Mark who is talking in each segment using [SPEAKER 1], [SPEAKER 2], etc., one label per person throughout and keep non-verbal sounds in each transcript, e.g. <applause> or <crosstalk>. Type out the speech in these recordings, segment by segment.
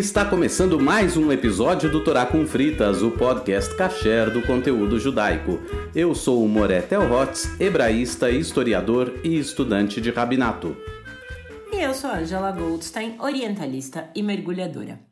[SPEAKER 1] está começando mais um episódio do Torá com Fritas, o podcast kasher do conteúdo judaico. Eu sou o Moré Telhotz, hebraísta, historiador e estudante de rabinato.
[SPEAKER 2] E eu sou a Angela Goldstein, orientalista e mergulhadora.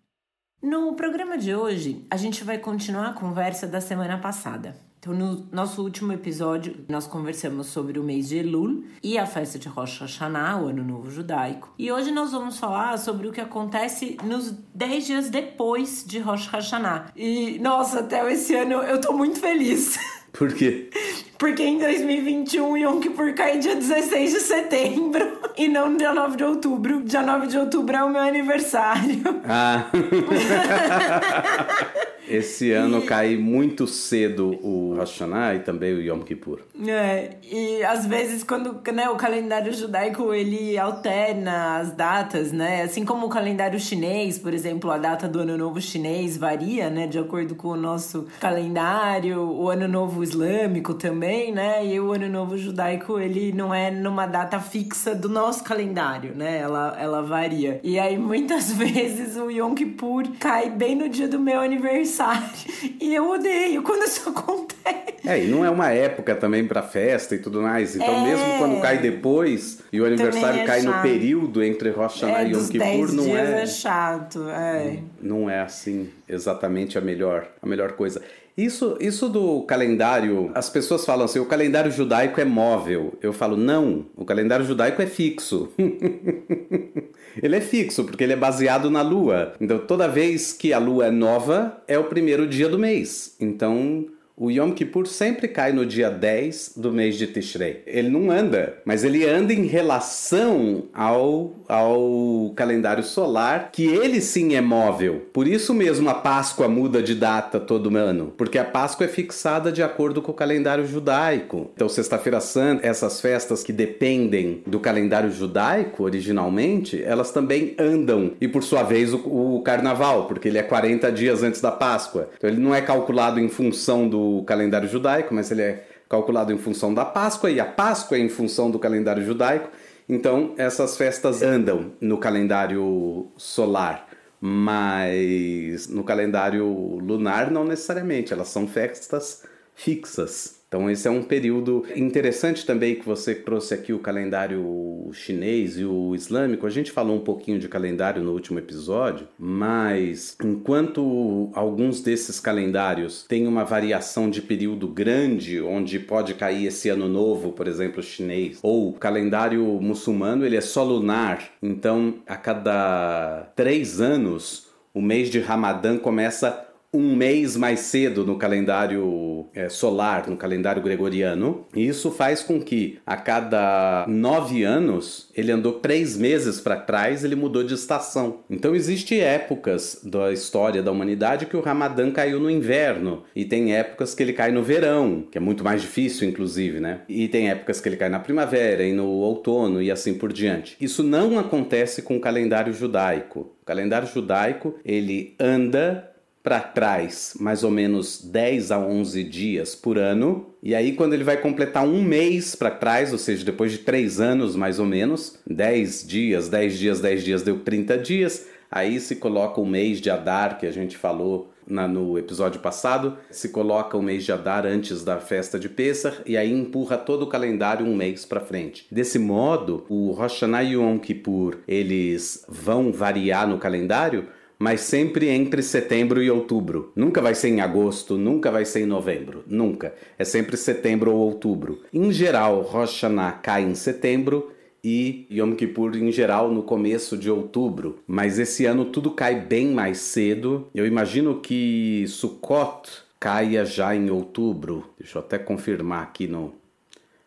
[SPEAKER 2] No programa de hoje, a gente vai continuar a conversa da semana passada. Então, no nosso último episódio, nós conversamos sobre o mês de Elul e a festa de Rosh Hashanah, o Ano Novo Judaico. E hoje nós vamos falar sobre o que acontece nos 10 dias depois de Rosh Hashanah. E, nossa, até esse ano eu tô muito feliz.
[SPEAKER 1] Por quê? <laughs>
[SPEAKER 2] Porque em 2021 Yom Kippur cai dia 16 de setembro <laughs> e não dia 9 de outubro. Dia 9 de outubro é o meu aniversário.
[SPEAKER 1] Ah. <laughs> Esse ano e... cai muito cedo o Rosh Hashanah e também o Yom Kippur.
[SPEAKER 2] É, e às vezes quando né, o calendário judaico ele alterna as datas, né? Assim como o calendário chinês, por exemplo, a data do Ano Novo chinês varia, né? De acordo com o nosso calendário, o Ano Novo islâmico também, né? E o Ano Novo judaico, ele não é numa data fixa do nosso calendário, né? Ela, ela varia. E aí muitas <laughs> vezes o Yom Kippur cai bem no dia do meu aniversário. <laughs> E eu odeio quando isso <laughs> acontece.
[SPEAKER 1] É, e não é uma época também para festa e tudo mais. Então, é... mesmo quando cai depois e o aniversário é cai chato. no período entre Rosh Hashanah
[SPEAKER 2] é,
[SPEAKER 1] e Yom Kippur, não é.
[SPEAKER 2] é chato, é.
[SPEAKER 1] Não é assim exatamente a melhor, a melhor coisa. Isso, isso do calendário, as pessoas falam assim: o calendário judaico é móvel. Eu falo, não, o calendário judaico é fixo. <laughs> ele é fixo, porque ele é baseado na lua. Então, toda vez que a lua é nova, é o primeiro dia do mês. Então, o Yom Kippur sempre cai no dia 10 do mês de Tishrei. Ele não anda, mas ele anda em relação ao, ao calendário solar, que ele sim é móvel. Por isso mesmo a Páscoa muda de data todo ano, porque a Páscoa é fixada de acordo com o calendário judaico. Então, Sexta-feira Santa, essas festas que dependem do calendário judaico originalmente, elas também andam. E por sua vez, o, o Carnaval, porque ele é 40 dias antes da Páscoa. Então, ele não é calculado em função do calendário judaico, mas ele é calculado em função da Páscoa e a Páscoa é em função do calendário judaico. Então, essas festas andam no calendário solar, mas no calendário lunar não necessariamente, elas são festas fixas. Então esse é um período interessante também que você trouxe aqui o calendário chinês e o islâmico. A gente falou um pouquinho de calendário no último episódio, mas enquanto alguns desses calendários têm uma variação de período grande, onde pode cair esse ano novo, por exemplo, chinês, ou o calendário muçulmano, ele é só lunar. Então, a cada três anos, o mês de Ramadã começa um mês mais cedo no calendário é, solar, no calendário gregoriano. E isso faz com que a cada nove anos ele andou três meses para trás, ele mudou de estação. Então existe épocas da história da humanidade que o Ramadã caiu no inverno e tem épocas que ele cai no verão, que é muito mais difícil, inclusive, né? E tem épocas que ele cai na primavera e no outono e assim por diante. Isso não acontece com o calendário judaico. O calendário judaico ele anda para trás mais ou menos 10 a 11 dias por ano. E aí, quando ele vai completar um mês para trás, ou seja, depois de 3 anos mais ou menos, 10 dias, 10 dias, 10 dias deu 30 dias. Aí se coloca o mês de Adar, que a gente falou na, no episódio passado, se coloca o mês de Adar antes da festa de Pessah e aí empurra todo o calendário um mês para frente. Desse modo, o Rosh Hashanah e Yom Kippur, eles vão variar no calendário, mas sempre entre setembro e outubro. Nunca vai ser em agosto, nunca vai ser em novembro, nunca. É sempre setembro ou outubro. Em geral, Rosh Hashanah cai em setembro e Yom Kippur em geral no começo de outubro. Mas esse ano tudo cai bem mais cedo. Eu imagino que Sukkot caia já em outubro. Deixa eu até confirmar aqui no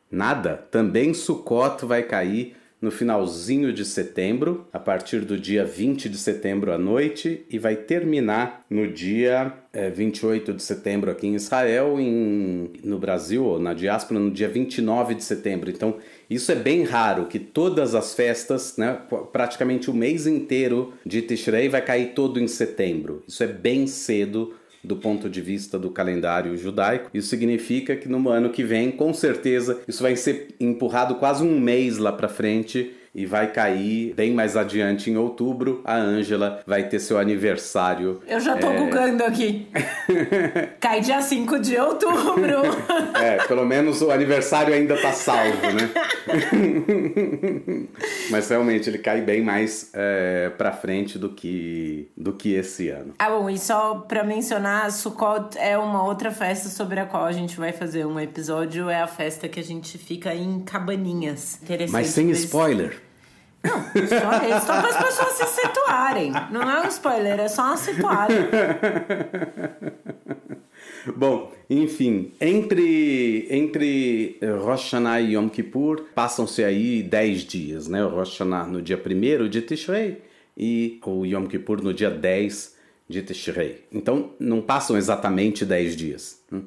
[SPEAKER 1] nada. Também Sukkot vai cair no finalzinho de setembro, a partir do dia 20 de setembro à noite, e vai terminar no dia é, 28 de setembro aqui em Israel, em, no Brasil, ou na diáspora, no dia 29 de setembro. Então, isso é bem raro, que todas as festas, né, praticamente o mês inteiro de Tishrei vai cair todo em setembro. Isso é bem cedo do ponto de vista do calendário judaico. Isso significa que no ano que vem, com certeza, isso vai ser empurrado quase um mês lá para frente e vai cair bem mais adiante em outubro. A Ângela vai ter seu aniversário.
[SPEAKER 2] Eu já tô é... aqui. <laughs> Cai dia 5 de outubro.
[SPEAKER 1] é, pelo menos o aniversário ainda tá salvo, né? <laughs> Mas realmente ele cai bem mais é, pra frente do que, do que esse ano.
[SPEAKER 2] Ah, bom, e só pra mencionar, Sukkot é uma outra festa sobre a qual a gente vai fazer um episódio. É a festa que a gente fica em cabaninhas.
[SPEAKER 1] Mas sem spoiler.
[SPEAKER 2] Não, só, é só para as pessoas se situarem. Não é um spoiler, é só uma situada. <laughs>
[SPEAKER 1] Bom, enfim, entre, entre Rosh Hashanah e Yom Kippur passam-se aí 10 dias, né? O Rosh Hashanah no dia 1 de Tishrei e o Yom Kippur no dia 10 de Tishrei. Então, não passam exatamente 10 dias. Hum?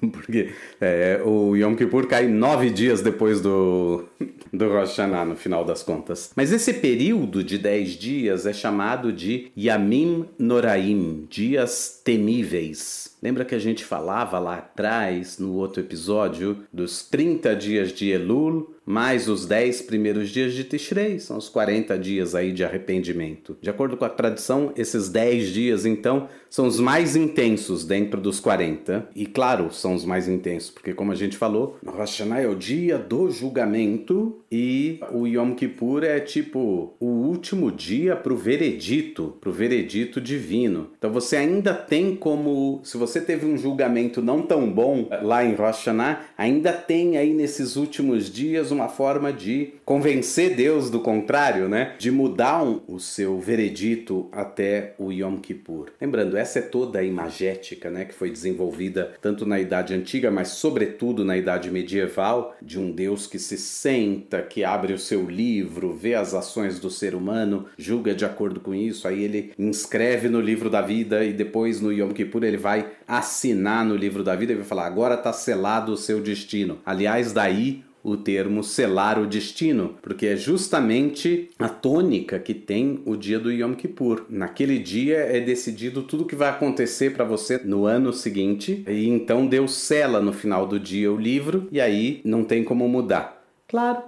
[SPEAKER 1] <laughs> Porque é, o Yom Kippur cai nove dias depois do, do Rosh Hashanah, no final das contas. Mas esse período de 10 dias é chamado de Yamim Noraim, dias temíveis. Lembra que a gente falava lá atrás, no outro episódio, dos 30 dias de Elul, mais os 10 primeiros dias de Tishrei, são os 40 dias aí de arrependimento. De acordo com a tradição, esses 10 dias, então, são os mais intensos dentro dos 40. E claro, são os mais intensos, porque como a gente falou, Rosh Hashanah é o dia do julgamento e o Yom Kippur é tipo o último dia para o veredito, para o veredito divino. Então você ainda tem como, se você teve um julgamento não tão bom lá em Rosh Hashanah, ainda tem aí nesses últimos dias uma forma de convencer Deus do contrário, né? De mudar um, o seu veredito até o Yom Kippur. Lembrando, essa é toda a imagética, né, que foi desenvolvida tanto na Idade Antiga, mas sobretudo na Idade Medieval, de um Deus que se senta que abre o seu livro, vê as ações do ser humano, julga de acordo com isso, aí ele inscreve no livro da vida e depois no Yom Kippur ele vai assinar no livro da vida e vai falar: agora está selado o seu destino. Aliás, daí o termo selar o destino, porque é justamente a tônica que tem o dia do Yom Kippur. Naquele dia é decidido tudo o que vai acontecer para você no ano seguinte, e então Deus sela no final do dia o livro, e aí não tem como mudar. Claro,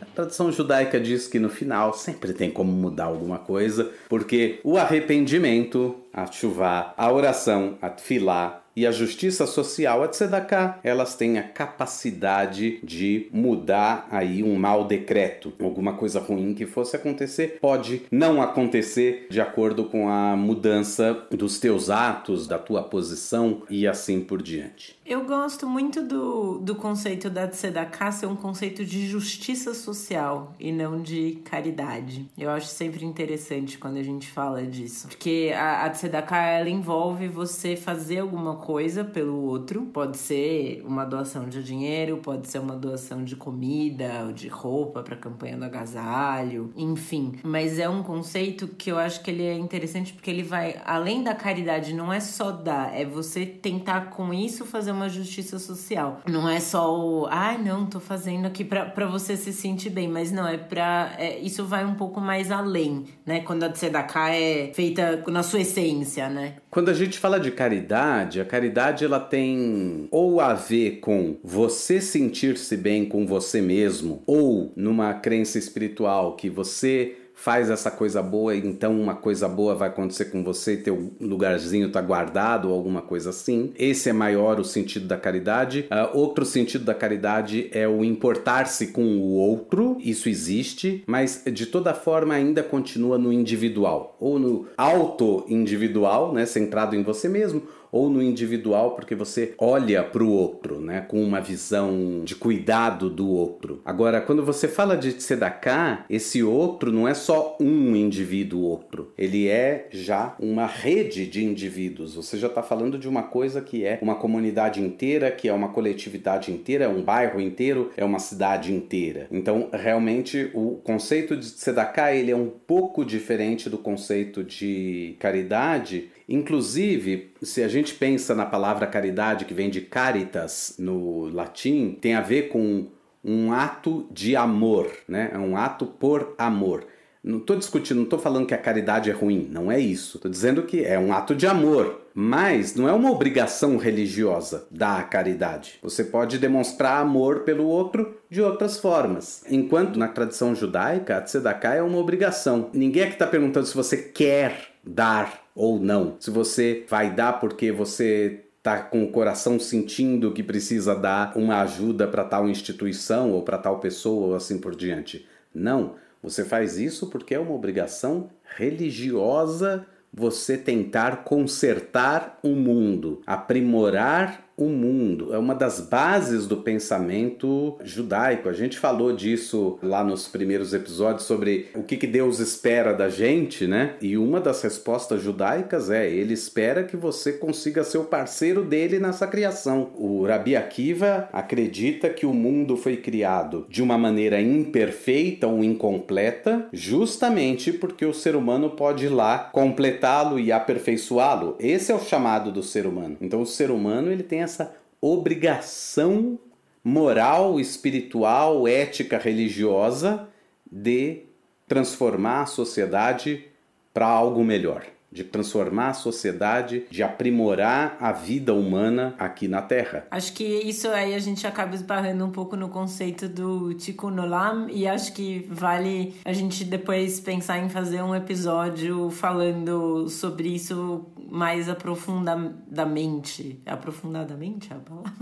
[SPEAKER 1] a tradição judaica diz que no final sempre tem como mudar alguma coisa, porque o arrependimento, a chuva, a oração, a tefilá, e a justiça social, a tzedakah, elas têm a capacidade de mudar aí um mau decreto. Alguma coisa ruim que fosse acontecer pode não acontecer de acordo com a mudança dos teus atos, da tua posição e assim por diante.
[SPEAKER 2] Eu gosto muito do, do conceito da tzedakah ser um conceito de justiça social e não de caridade. Eu acho sempre interessante quando a gente fala disso. Porque a, a tzedakah, ela envolve você fazer alguma coisa pelo outro. Pode ser uma doação de dinheiro, pode ser uma doação de comida ou de roupa para campanha do agasalho, enfim. Mas é um conceito que eu acho que ele é interessante porque ele vai além da caridade, não é só dar, é você tentar com isso fazer uma justiça social. Não é só o, ai, ah, não, tô fazendo aqui para você se sentir bem, mas não, é pra. É, isso vai um pouco mais além, né? Quando a tzedakah é feita na sua essência, né?
[SPEAKER 1] Quando a gente fala de caridade, a caridade ela tem ou a ver com você sentir-se bem com você mesmo, ou numa crença espiritual que você faz essa coisa boa, então uma coisa boa vai acontecer com você, teu lugarzinho tá guardado ou alguma coisa assim. Esse é maior o sentido da caridade. Uh, outro sentido da caridade é o importar-se com o outro, isso existe, mas de toda forma ainda continua no individual, ou no auto-individual, né, centrado em você mesmo, ou no individual, porque você olha para o outro, né, com uma visão de cuidado do outro. Agora, quando você fala de tzedakah, esse outro não é só um indivíduo outro, ele é já uma rede de indivíduos. Você já está falando de uma coisa que é uma comunidade inteira, que é uma coletividade inteira, é um bairro inteiro, é uma cidade inteira. Então, realmente, o conceito de tzedakah ele é um pouco diferente do conceito de caridade, Inclusive, se a gente pensa na palavra caridade, que vem de caritas no latim, tem a ver com um ato de amor, né? É um ato por amor. Não estou discutindo, não estou falando que a caridade é ruim, não é isso. Estou dizendo que é um ato de amor, mas não é uma obrigação religiosa dar a caridade. Você pode demonstrar amor pelo outro de outras formas. Enquanto na tradição judaica, a tzedakah é uma obrigação. Ninguém aqui está perguntando se você quer dar ou não. Se você vai dar porque você está com o coração sentindo que precisa dar uma ajuda para tal instituição ou para tal pessoa ou assim por diante. Não. Você faz isso porque é uma obrigação religiosa você tentar consertar o mundo, aprimorar o mundo. É uma das bases do pensamento judaico. A gente falou disso lá nos primeiros episódios sobre o que, que Deus espera da gente, né? E uma das respostas judaicas é: ele espera que você consiga ser o parceiro dele nessa criação. O Rabi Akiva acredita que o mundo foi criado de uma maneira imperfeita ou incompleta, justamente porque o ser humano pode ir lá completá-lo e aperfeiçoá-lo. Esse é o chamado do ser humano. Então o ser humano ele tem essa obrigação moral, espiritual, ética, religiosa de transformar a sociedade para algo melhor de transformar a sociedade, de aprimorar a vida humana aqui na Terra.
[SPEAKER 2] Acho que isso aí a gente acaba esbarrando um pouco no conceito do Tikkun Olam e acho que vale a gente depois pensar em fazer um episódio falando sobre isso mais aprofundadamente. Aprofundadamente é a palavra?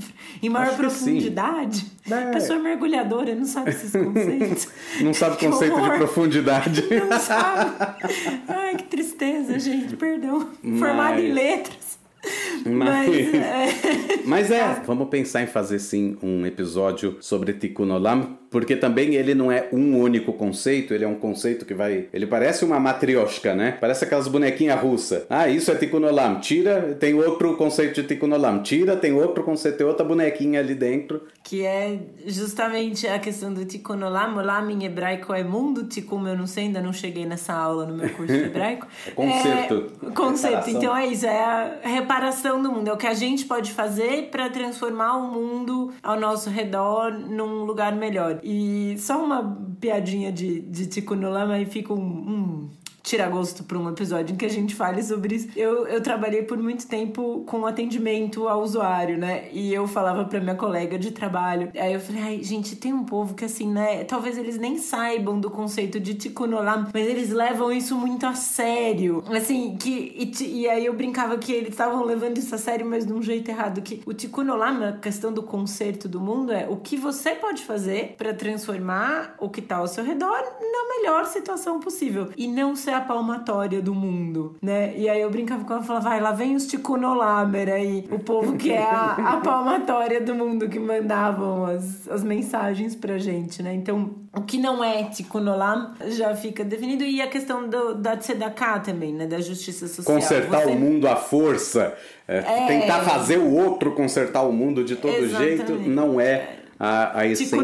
[SPEAKER 2] Em maior acho profundidade? É. Pessoa mergulhadora não sabe esses conceitos. <laughs>
[SPEAKER 1] não sabe o conceito de profundidade.
[SPEAKER 2] Não sabe. Ai, que tristeza, gente gente, perdão. <laughs> Mas... Formada em letras. <laughs>
[SPEAKER 1] Mas, <laughs> é... Mas é, vamos pensar em fazer sim um episódio sobre Tikkun Olam, porque também ele não é um único conceito, ele é um conceito que vai. Ele parece uma matrioshka, né? Parece aquelas bonequinhas russas. Ah, isso é Tikkun Olam. Tira, tem outro conceito de Tikkun Olam. Tira, tem outro conceito, tem outra bonequinha ali dentro.
[SPEAKER 2] Que é justamente a questão do Tikkun Olam. Olam em hebraico é mundo, Tikkun eu não sei, ainda não cheguei nessa aula no meu curso de hebraico. <laughs>
[SPEAKER 1] é conceito.
[SPEAKER 2] É, conceito. Então é isso, é a reparação do mundo. É o que a gente pode fazer para transformar o mundo ao nosso redor num lugar melhor. E só uma piadinha de, de Lama e fica um, um tira gosto para um episódio em que a gente fale sobre isso. Eu, eu trabalhei por muito tempo com atendimento ao usuário, né? E eu falava para minha colega de trabalho. Aí eu falei, ai, gente, tem um povo que assim, né? Talvez eles nem saibam do conceito de tikkun olam, mas eles levam isso muito a sério. Assim, que. E, e aí eu brincava que eles estavam levando isso a sério, mas de um jeito errado. Que o tikkun olam, a questão do conserto do mundo, é o que você pode fazer para transformar o que tá ao seu redor na melhor situação possível. E não ser a palmatória do mundo, né? E aí eu brincava com ela e falava, vai, lá vem os Tikunolamer aí, o povo que é a, a palmatória do mundo que mandavam as, as mensagens pra gente, né? Então, o que não é Tikunolam já fica definido. E a questão do, da Tzedakah também, né? Da justiça social.
[SPEAKER 1] Consertar Você... o mundo à força, é, é... tentar fazer o outro consertar o mundo de todo Exatamente. jeito, não é a, a essência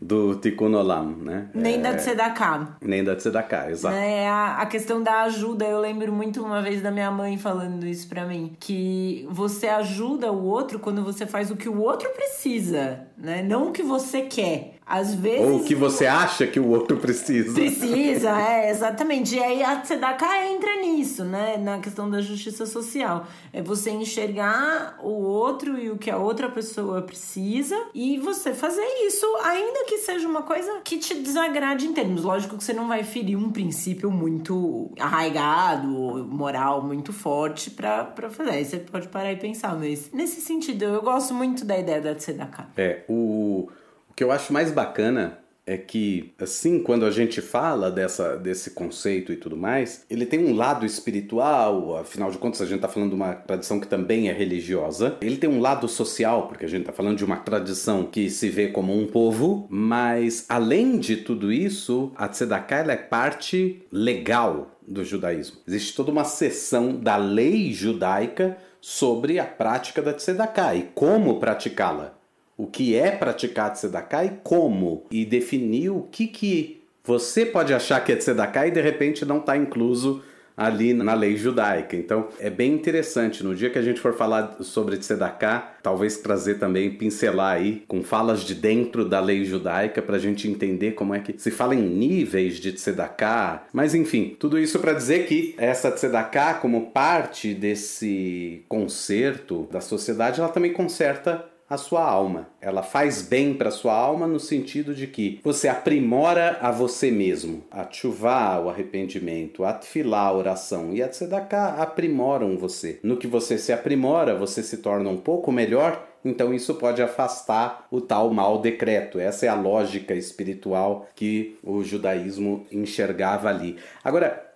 [SPEAKER 1] do Tikkun Olam, né?
[SPEAKER 2] Nem é... da Tzedakah.
[SPEAKER 1] Nem da Tzedakah, exato.
[SPEAKER 2] É a, a questão da ajuda, eu lembro muito uma vez da minha mãe falando isso para mim, que você ajuda o outro quando você faz o que o outro precisa, né? Não o que você quer. Às vezes.
[SPEAKER 1] Ou o que você acha que o outro precisa.
[SPEAKER 2] Precisa, é, exatamente. E aí a Tzedakah entra nisso, né? Na questão da justiça social. É você enxergar o outro e o que a outra pessoa precisa e você fazer isso, ainda que seja uma coisa que te desagrade em termos. Lógico que você não vai ferir um princípio muito arraigado, moral muito forte pra, pra fazer. Aí você pode parar e pensar, mas nesse sentido, eu gosto muito da ideia da Tzedakah.
[SPEAKER 1] É, o que eu acho mais bacana é que, assim, quando a gente fala dessa, desse conceito e tudo mais, ele tem um lado espiritual, afinal de contas, a gente está falando de uma tradição que também é religiosa. Ele tem um lado social, porque a gente está falando de uma tradição que se vê como um povo, mas além de tudo isso, a Tzedakah é parte legal do judaísmo. Existe toda uma seção da lei judaica sobre a prática da Tzedakah e como praticá-la o que é praticar tzedakah e como, e definir o que, que você pode achar que é tzedakah e de repente não está incluso ali na lei judaica. Então é bem interessante. No dia que a gente for falar sobre Tzedakah, talvez trazer também, pincelar aí com falas de dentro da lei judaica para a gente entender como é que se fala em níveis de Tzedakah. Mas enfim, tudo isso para dizer que essa Tzedakah, como parte desse conserto da sociedade, ela também conserta a sua alma. Ela faz bem para sua alma no sentido de que você aprimora a você mesmo. A chuvá, o arrependimento, a tefilá, a oração e a tzedakah aprimoram você. No que você se aprimora, você se torna um pouco melhor então isso pode afastar o tal mal decreto. Essa é a lógica espiritual que o judaísmo enxergava ali. Agora,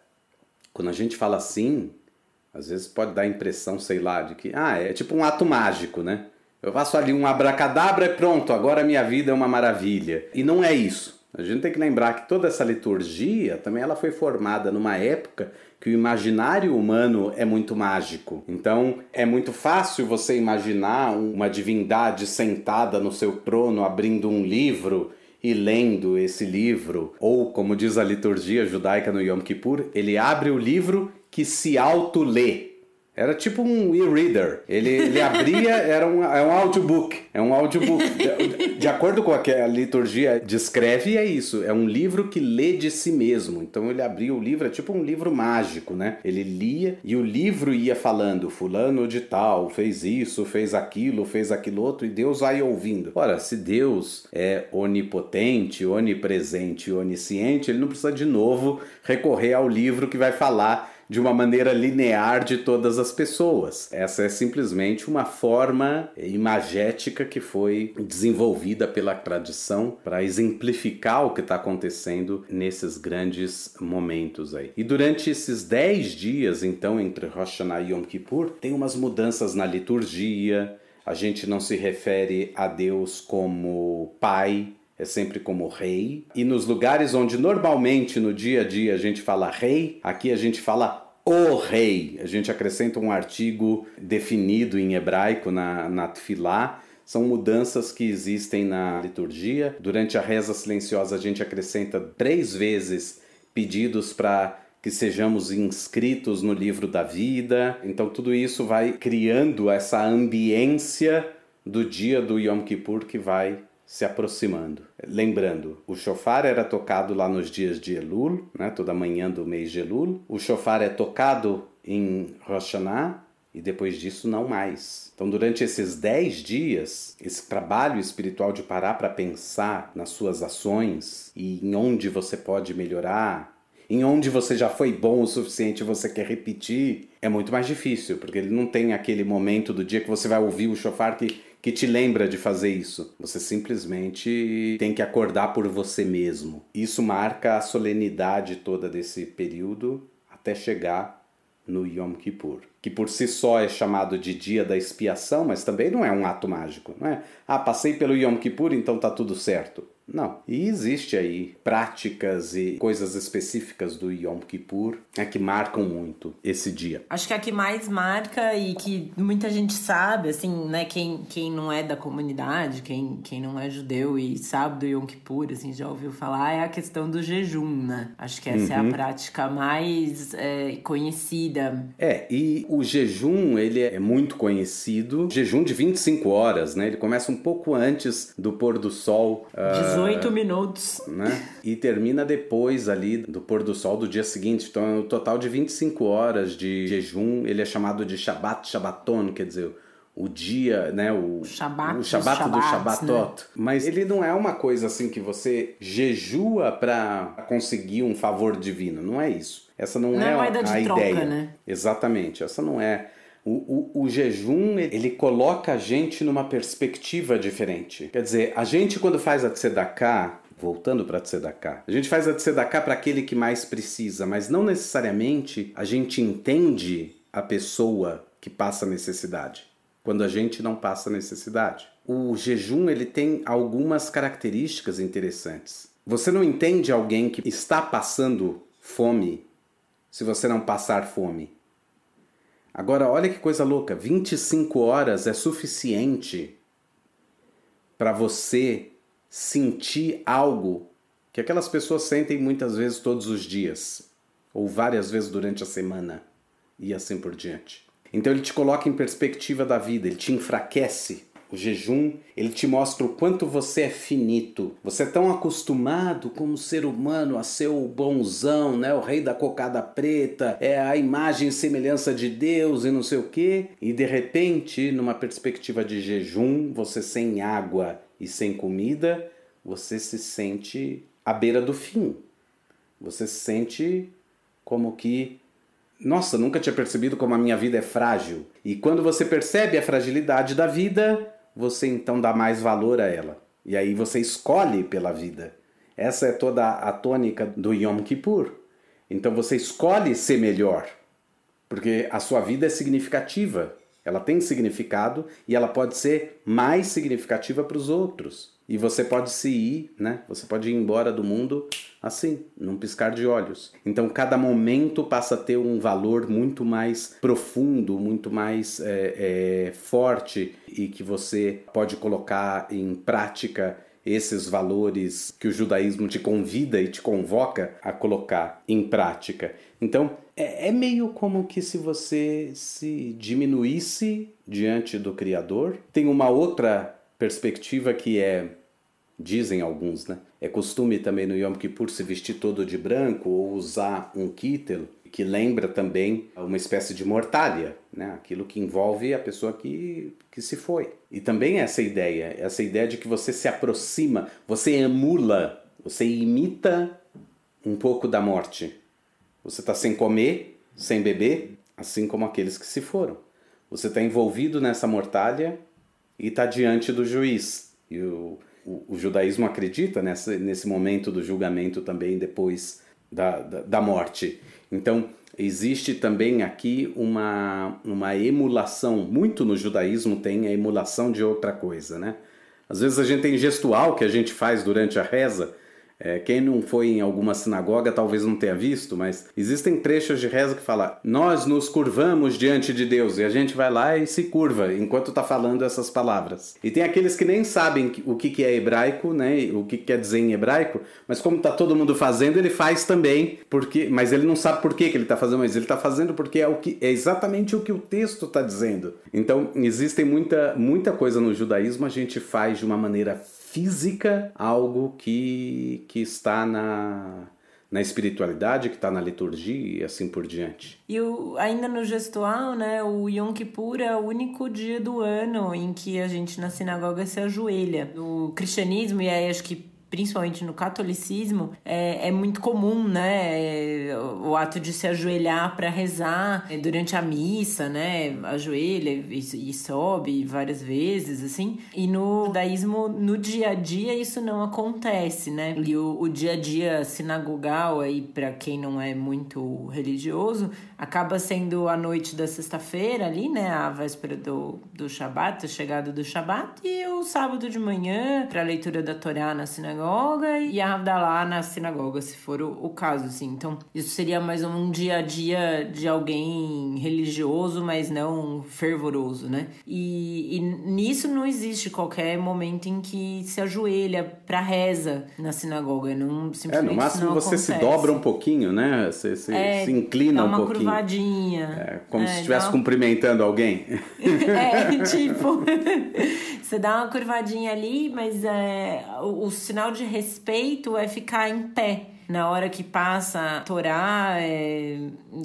[SPEAKER 1] quando a gente fala assim, às vezes pode dar a impressão, sei lá, de que ah, é tipo um ato mágico, né? Eu faço ali um abracadabra e pronto, agora minha vida é uma maravilha. E não é isso. A gente tem que lembrar que toda essa liturgia também ela foi formada numa época que o imaginário humano é muito mágico. Então é muito fácil você imaginar uma divindade sentada no seu trono abrindo um livro e lendo esse livro, ou como diz a liturgia judaica no Yom Kippur, ele abre o livro que se auto-lê. Era tipo um e-reader. Ele, ele abria, <laughs> era um, é um audiobook. É um audiobook. <laughs> De, de acordo com o que a liturgia descreve, é isso. É um livro que lê de si mesmo. Então ele abria o livro, é tipo um livro mágico, né? Ele lia e o livro ia falando: Fulano de tal fez isso, fez aquilo, fez aquilo outro, e Deus vai ouvindo. Ora, se Deus é onipotente, onipresente onisciente, ele não precisa de novo recorrer ao livro que vai falar de uma maneira linear de todas as pessoas. Essa é simplesmente uma forma imagética que foi desenvolvida pela tradição para exemplificar o que está acontecendo nesses grandes momentos aí. E durante esses dez dias, então, entre Rosh Hashanah e Yom Kippur, tem umas mudanças na liturgia, a gente não se refere a Deus como Pai, é sempre como rei. E nos lugares onde normalmente no dia a dia a gente fala rei, aqui a gente fala o rei. A gente acrescenta um artigo definido em hebraico na, na tefilá. São mudanças que existem na liturgia. Durante a reza silenciosa, a gente acrescenta três vezes pedidos para que sejamos inscritos no livro da vida. Então, tudo isso vai criando essa ambiência do dia do Yom Kippur que vai se aproximando. Lembrando, o chofar era tocado lá nos dias de Elul, né, toda manhã do mês de Elul. O chofar é tocado em Rosh Hashanah e depois disso não mais. Então, durante esses dez dias, esse trabalho espiritual de parar para pensar nas suas ações e em onde você pode melhorar, em onde você já foi bom o suficiente e você quer repetir, é muito mais difícil, porque ele não tem aquele momento do dia que você vai ouvir o chofar que que te lembra de fazer isso. Você simplesmente tem que acordar por você mesmo. Isso marca a solenidade toda desse período até chegar no Yom Kippur, que por si só é chamado de dia da expiação, mas também não é um ato mágico, não é? Ah, passei pelo Yom Kippur, então tá tudo certo. Não. E existe aí práticas e coisas específicas do Yom Kippur é, que marcam muito esse dia.
[SPEAKER 2] Acho que a que mais marca e que muita gente sabe, assim, né, quem, quem não é da comunidade, quem, quem não é judeu e sabe do Yom Kippur, assim, já ouviu falar, é a questão do jejum, né? Acho que essa uhum. é a uhum. prática mais é, conhecida.
[SPEAKER 1] É, e o jejum, ele é muito conhecido, jejum de 25 horas, né? Ele começa um pouco antes do pôr do sol.
[SPEAKER 2] Uh 18 minutos.
[SPEAKER 1] Né? E termina depois ali do pôr do sol do dia seguinte. Então é um total de 25 horas de jejum. Ele é chamado de Shabbat Shabbaton, quer dizer, o dia, né, o o Shabbat do Shabbatot. Né? Mas ele não é uma coisa assim que você jejua para conseguir um favor divino, não é isso. Essa não,
[SPEAKER 2] não
[SPEAKER 1] é,
[SPEAKER 2] é
[SPEAKER 1] a,
[SPEAKER 2] a
[SPEAKER 1] ideia.
[SPEAKER 2] Né?
[SPEAKER 1] Exatamente, essa não é o, o, o, jejum ele coloca a gente numa perspectiva diferente. Quer dizer, a gente quando faz a tzedakah, voltando para a tzedakah, a gente faz a tzedakah para aquele que mais precisa, mas não necessariamente a gente entende a pessoa que passa necessidade, quando a gente não passa necessidade. O jejum ele tem algumas características interessantes. Você não entende alguém que está passando fome se você não passar fome. Agora, olha que coisa louca: 25 horas é suficiente para você sentir algo que aquelas pessoas sentem muitas vezes todos os dias. ou várias vezes durante a semana e assim por diante. Então ele te coloca em perspectiva da vida, ele te enfraquece. O jejum, ele te mostra o quanto você é finito. Você é tão acostumado como ser humano a ser o bonzão, né? O rei da cocada preta, é a imagem e semelhança de Deus e não sei o quê. E de repente, numa perspectiva de jejum, você sem água e sem comida, você se sente à beira do fim. Você se sente como que nossa, nunca tinha percebido como a minha vida é frágil. E quando você percebe a fragilidade da vida, você então dá mais valor a ela. E aí você escolhe pela vida. Essa é toda a tônica do Yom Kippur. Então você escolhe ser melhor, porque a sua vida é significativa. Ela tem significado e ela pode ser mais significativa para os outros. E você pode se ir, né? Você pode ir embora do mundo assim, num piscar de olhos. Então cada momento passa a ter um valor muito mais profundo, muito mais é, é, forte e que você pode colocar em prática esses valores que o judaísmo te convida e te convoca a colocar em prática. Então é, é meio como que se você se diminuísse diante do Criador. Tem uma outra perspectiva que é, dizem alguns, né? É costume também no Yom Kippur se vestir todo de branco ou usar um kittel, que lembra também uma espécie de mortalha, né? aquilo que envolve a pessoa que, que se foi. E também essa ideia, essa ideia de que você se aproxima, você emula, você imita um pouco da morte. Você está sem comer, sem beber, assim como aqueles que se foram. Você está envolvido nessa mortalha e está diante do juiz. E o, o, o, judaísmo acredita nessa, nesse momento do julgamento também depois da, da, da morte. Então, existe também aqui uma, uma emulação. Muito no judaísmo tem a emulação de outra coisa, né? Às vezes a gente tem gestual que a gente faz durante a reza é, quem não foi em alguma sinagoga talvez não tenha visto, mas existem trechos de reza que fala: Nós nos curvamos diante de Deus, e a gente vai lá e se curva enquanto está falando essas palavras. E tem aqueles que nem sabem o que, que é hebraico, né? O que quer dizer em hebraico, mas como está todo mundo fazendo, ele faz também, porque, mas ele não sabe por que, que ele está fazendo, mas ele está fazendo porque é, o que, é exatamente o que o texto está dizendo. Então, existem muita, muita coisa no judaísmo, a gente faz de uma maneira física algo que, que está na, na espiritualidade, que está na liturgia e assim por diante.
[SPEAKER 2] E o, ainda no gestual, né, o Yom Kippur é o único dia do ano em que a gente na sinagoga se ajoelha. No cristianismo, e aí acho que principalmente no catolicismo, é, é muito comum, né? O ato de se ajoelhar para rezar é, durante a missa, né? Ajoelha e, e sobe várias vezes, assim. E no judaísmo, no dia a dia, isso não acontece, né? E o, o dia a dia sinagogal, aí, para quem não é muito religioso, acaba sendo a noite da sexta-feira ali, né? A véspera do, do Shabat, a chegada do Shabat, e o sábado de manhã, para a leitura da Torá na sinagoga e a Havdalah na sinagoga, se for o, o, caso, assim. Então, isso seria mais um dia a dia de alguém religioso, mas não fervoroso, né? E, e nisso não existe qualquer momento em que se ajoelha para reza na sinagoga. Não, simplesmente
[SPEAKER 1] é, no máximo você
[SPEAKER 2] acontece.
[SPEAKER 1] se dobra um pouquinho, né? Você, você é, se inclina um pouquinho. É, como é, se estivesse uma... cumprimentando alguém. <laughs>
[SPEAKER 2] É, <laughs> tipo... <laughs> você dá uma curvadinha ali, mas é, o, o sinal de respeito é ficar em pé. Na hora que passa a Torá, é,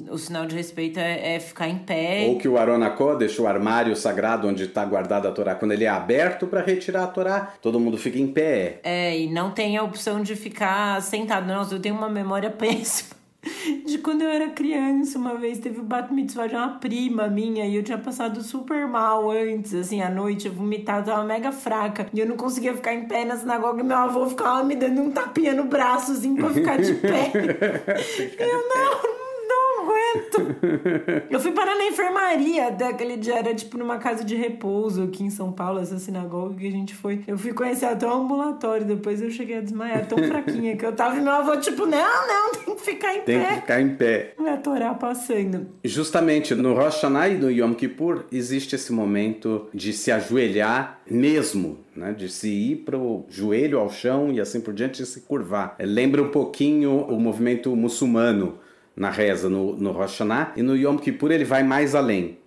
[SPEAKER 2] o sinal de respeito é, é, ficar em pé.
[SPEAKER 1] Ou que o Arona deixa o armário sagrado onde está guardada a Torá, quando ele é aberto para retirar a Torá, todo mundo fica em pé.
[SPEAKER 2] É, e não tem a opção de ficar sentado. Nossa, eu tenho uma memória péssima <laughs> de quando eu era criança, uma vez teve o bat mitzvah de uma prima minha e eu tinha passado super mal antes, assim, à noite, eu vomitava, tava mega fraca. E eu não conseguia ficar em pé na sinagoga e meu avô ficava me dando um tapinha no braço, assim, pra ficar de pé. <laughs> eu, não, aguento. eu fui parar na enfermaria daquele dia, era tipo numa casa de repouso aqui em São Paulo, essa sinagoga que a gente foi. Eu fui conhecer até o ambulatório, depois eu cheguei a desmaiar, tão fraquinha que eu tava e meu avô, tipo, não, não, tem que ficar em
[SPEAKER 1] tem
[SPEAKER 2] pé.
[SPEAKER 1] Tem que ficar em pé.
[SPEAKER 2] Vai atorar passando.
[SPEAKER 1] Justamente no Rosh Hashanah e no Yom Kippur existe esse momento de se ajoelhar mesmo, né? de se ir pro joelho ao chão e assim por diante, de se curvar. Lembra um pouquinho o movimento muçulmano na reza no, no Rosh Hashanah, e no Yom Kippur ele vai mais além.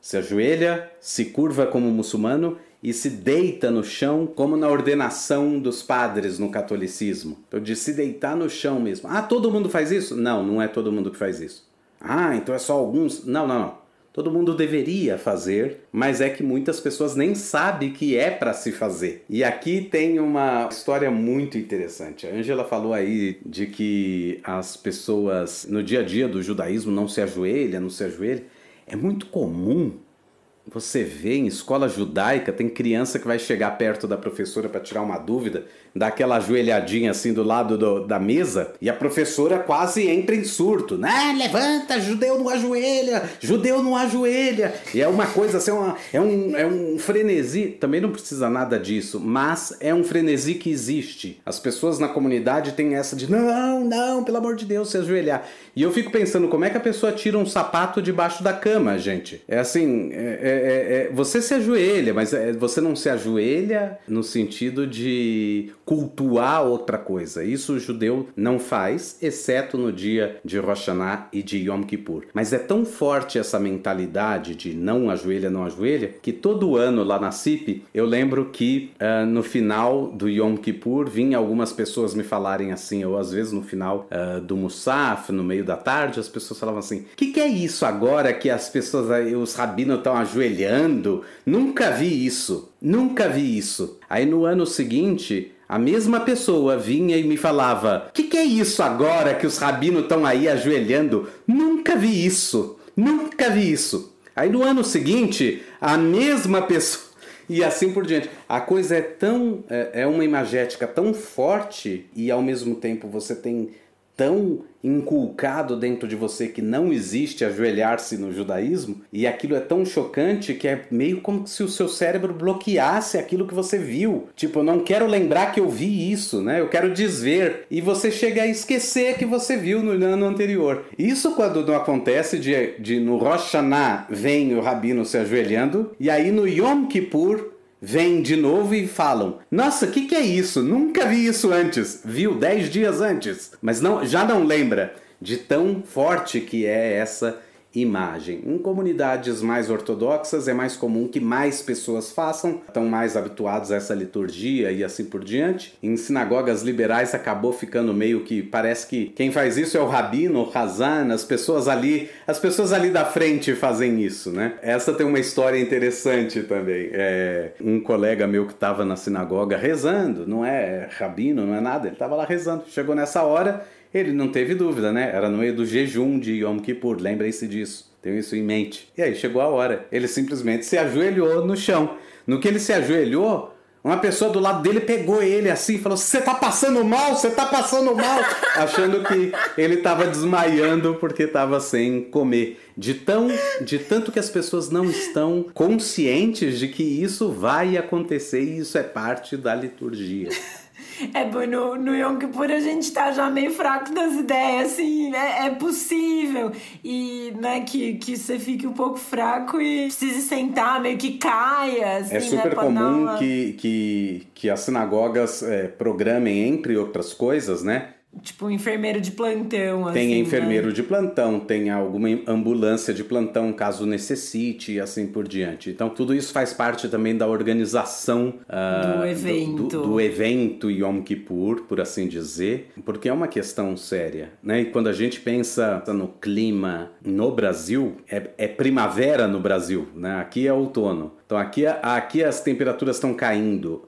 [SPEAKER 1] Se ajoelha, se curva como muçulmano e se deita no chão, como na ordenação dos padres no catolicismo. Então, de se deitar no chão mesmo. Ah, todo mundo faz isso? Não, não é todo mundo que faz isso. Ah, então é só alguns? Não, não, não. Todo mundo deveria fazer, mas é que muitas pessoas nem sabem que é para se fazer. E aqui tem uma história muito interessante. A Angela falou aí de que as pessoas no dia a dia do judaísmo não se ajoelham, não se ajoelham. É muito comum você vê em escola judaica, tem criança que vai chegar perto da professora para tirar uma dúvida, dá aquela ajoelhadinha assim do lado do, da mesa, e a professora quase entra em surto. Ah, levanta, judeu não ajoelha, judeu não ajoelha. E é uma coisa assim, uma, é, um, é um frenesi, também não precisa nada disso, mas é um frenesi que existe. As pessoas na comunidade têm essa de não, não, pelo amor de Deus, se ajoelhar. E eu fico pensando, como é que a pessoa tira um sapato debaixo da cama, gente? É assim, é, é, é, você se ajoelha, mas é, você não se ajoelha no sentido de cultuar outra coisa. Isso o judeu não faz, exceto no dia de Rosh Hashanah e de Yom Kippur. Mas é tão forte essa mentalidade de não ajoelha, não ajoelha, que todo ano lá na CIP, eu lembro que uh, no final do Yom Kippur, vinha algumas pessoas me falarem assim, ou às vezes no final uh, do Musaf, no meio da tarde, as pessoas falavam assim: o que, que, é isso agora que as pessoas, os rabinos estão ajoelhando? Nunca vi isso, nunca vi isso. Aí no ano seguinte, a mesma pessoa vinha e me falava: que, que, é isso agora que os rabinos estão aí ajoelhando? Nunca vi isso, nunca vi isso. Aí no ano seguinte, a mesma pessoa. <laughs> E assim por diante. A coisa é tão. É, é uma imagética tão forte e ao mesmo tempo você tem tão inculcado dentro de você que não existe ajoelhar-se no judaísmo, e aquilo é tão chocante que é meio como se o seu cérebro bloqueasse aquilo que você viu. Tipo, eu não quero lembrar que eu vi isso, né? Eu quero desver. E você chega a esquecer que você viu no ano anterior. Isso quando não acontece de, de no Rosh Hashanah vem o rabino se ajoelhando, e aí no Yom Kippur vêm de novo e falam: Nossa, o que, que é isso? Nunca vi isso antes. Viu dez dias antes, mas não, já não lembra de tão forte que é essa imagem. Em comunidades mais ortodoxas é mais comum que mais pessoas façam, estão mais habituados a essa liturgia e assim por diante. Em sinagogas liberais acabou ficando meio que parece que quem faz isso é o rabino, o Hazan, as pessoas ali, as pessoas ali da frente fazem isso, né? Essa tem uma história interessante também. É, um colega meu que estava na sinagoga rezando, não é rabino, não é nada, ele estava lá rezando. Chegou nessa hora ele não teve dúvida, né? Era no meio do jejum de Yom Kippur, lembrem-se disso. Tenham isso em mente. E aí chegou a hora. Ele simplesmente se ajoelhou no chão. No que ele se ajoelhou, uma pessoa do lado dele pegou ele assim e falou: Você tá passando mal? Você tá passando mal? <laughs> Achando que ele estava desmaiando porque estava sem comer. De, tão, de tanto que as pessoas não estão conscientes de que isso vai acontecer e isso é parte da liturgia.
[SPEAKER 2] É, no, no Yom Kippur a gente tá já meio fraco das ideias, assim, é, é possível. E, né, que, que você fique um pouco fraco e precise sentar, meio que caia, assim,
[SPEAKER 1] É super
[SPEAKER 2] né,
[SPEAKER 1] comum que, que, que as sinagogas é, programem, entre outras coisas, né?
[SPEAKER 2] Tipo um enfermeiro de plantão, assim,
[SPEAKER 1] Tem enfermeiro né? de plantão, tem alguma ambulância de plantão caso necessite e assim por diante. Então tudo isso faz parte também da organização
[SPEAKER 2] uh, do evento.
[SPEAKER 1] Do, do, do, evento Yom Kippur, por assim dizer, porque é uma questão séria, né? E quando a gente pensa no clima no Brasil, é, é primavera no Brasil, né? Aqui é outono. Então aqui, aqui as temperaturas estão caindo.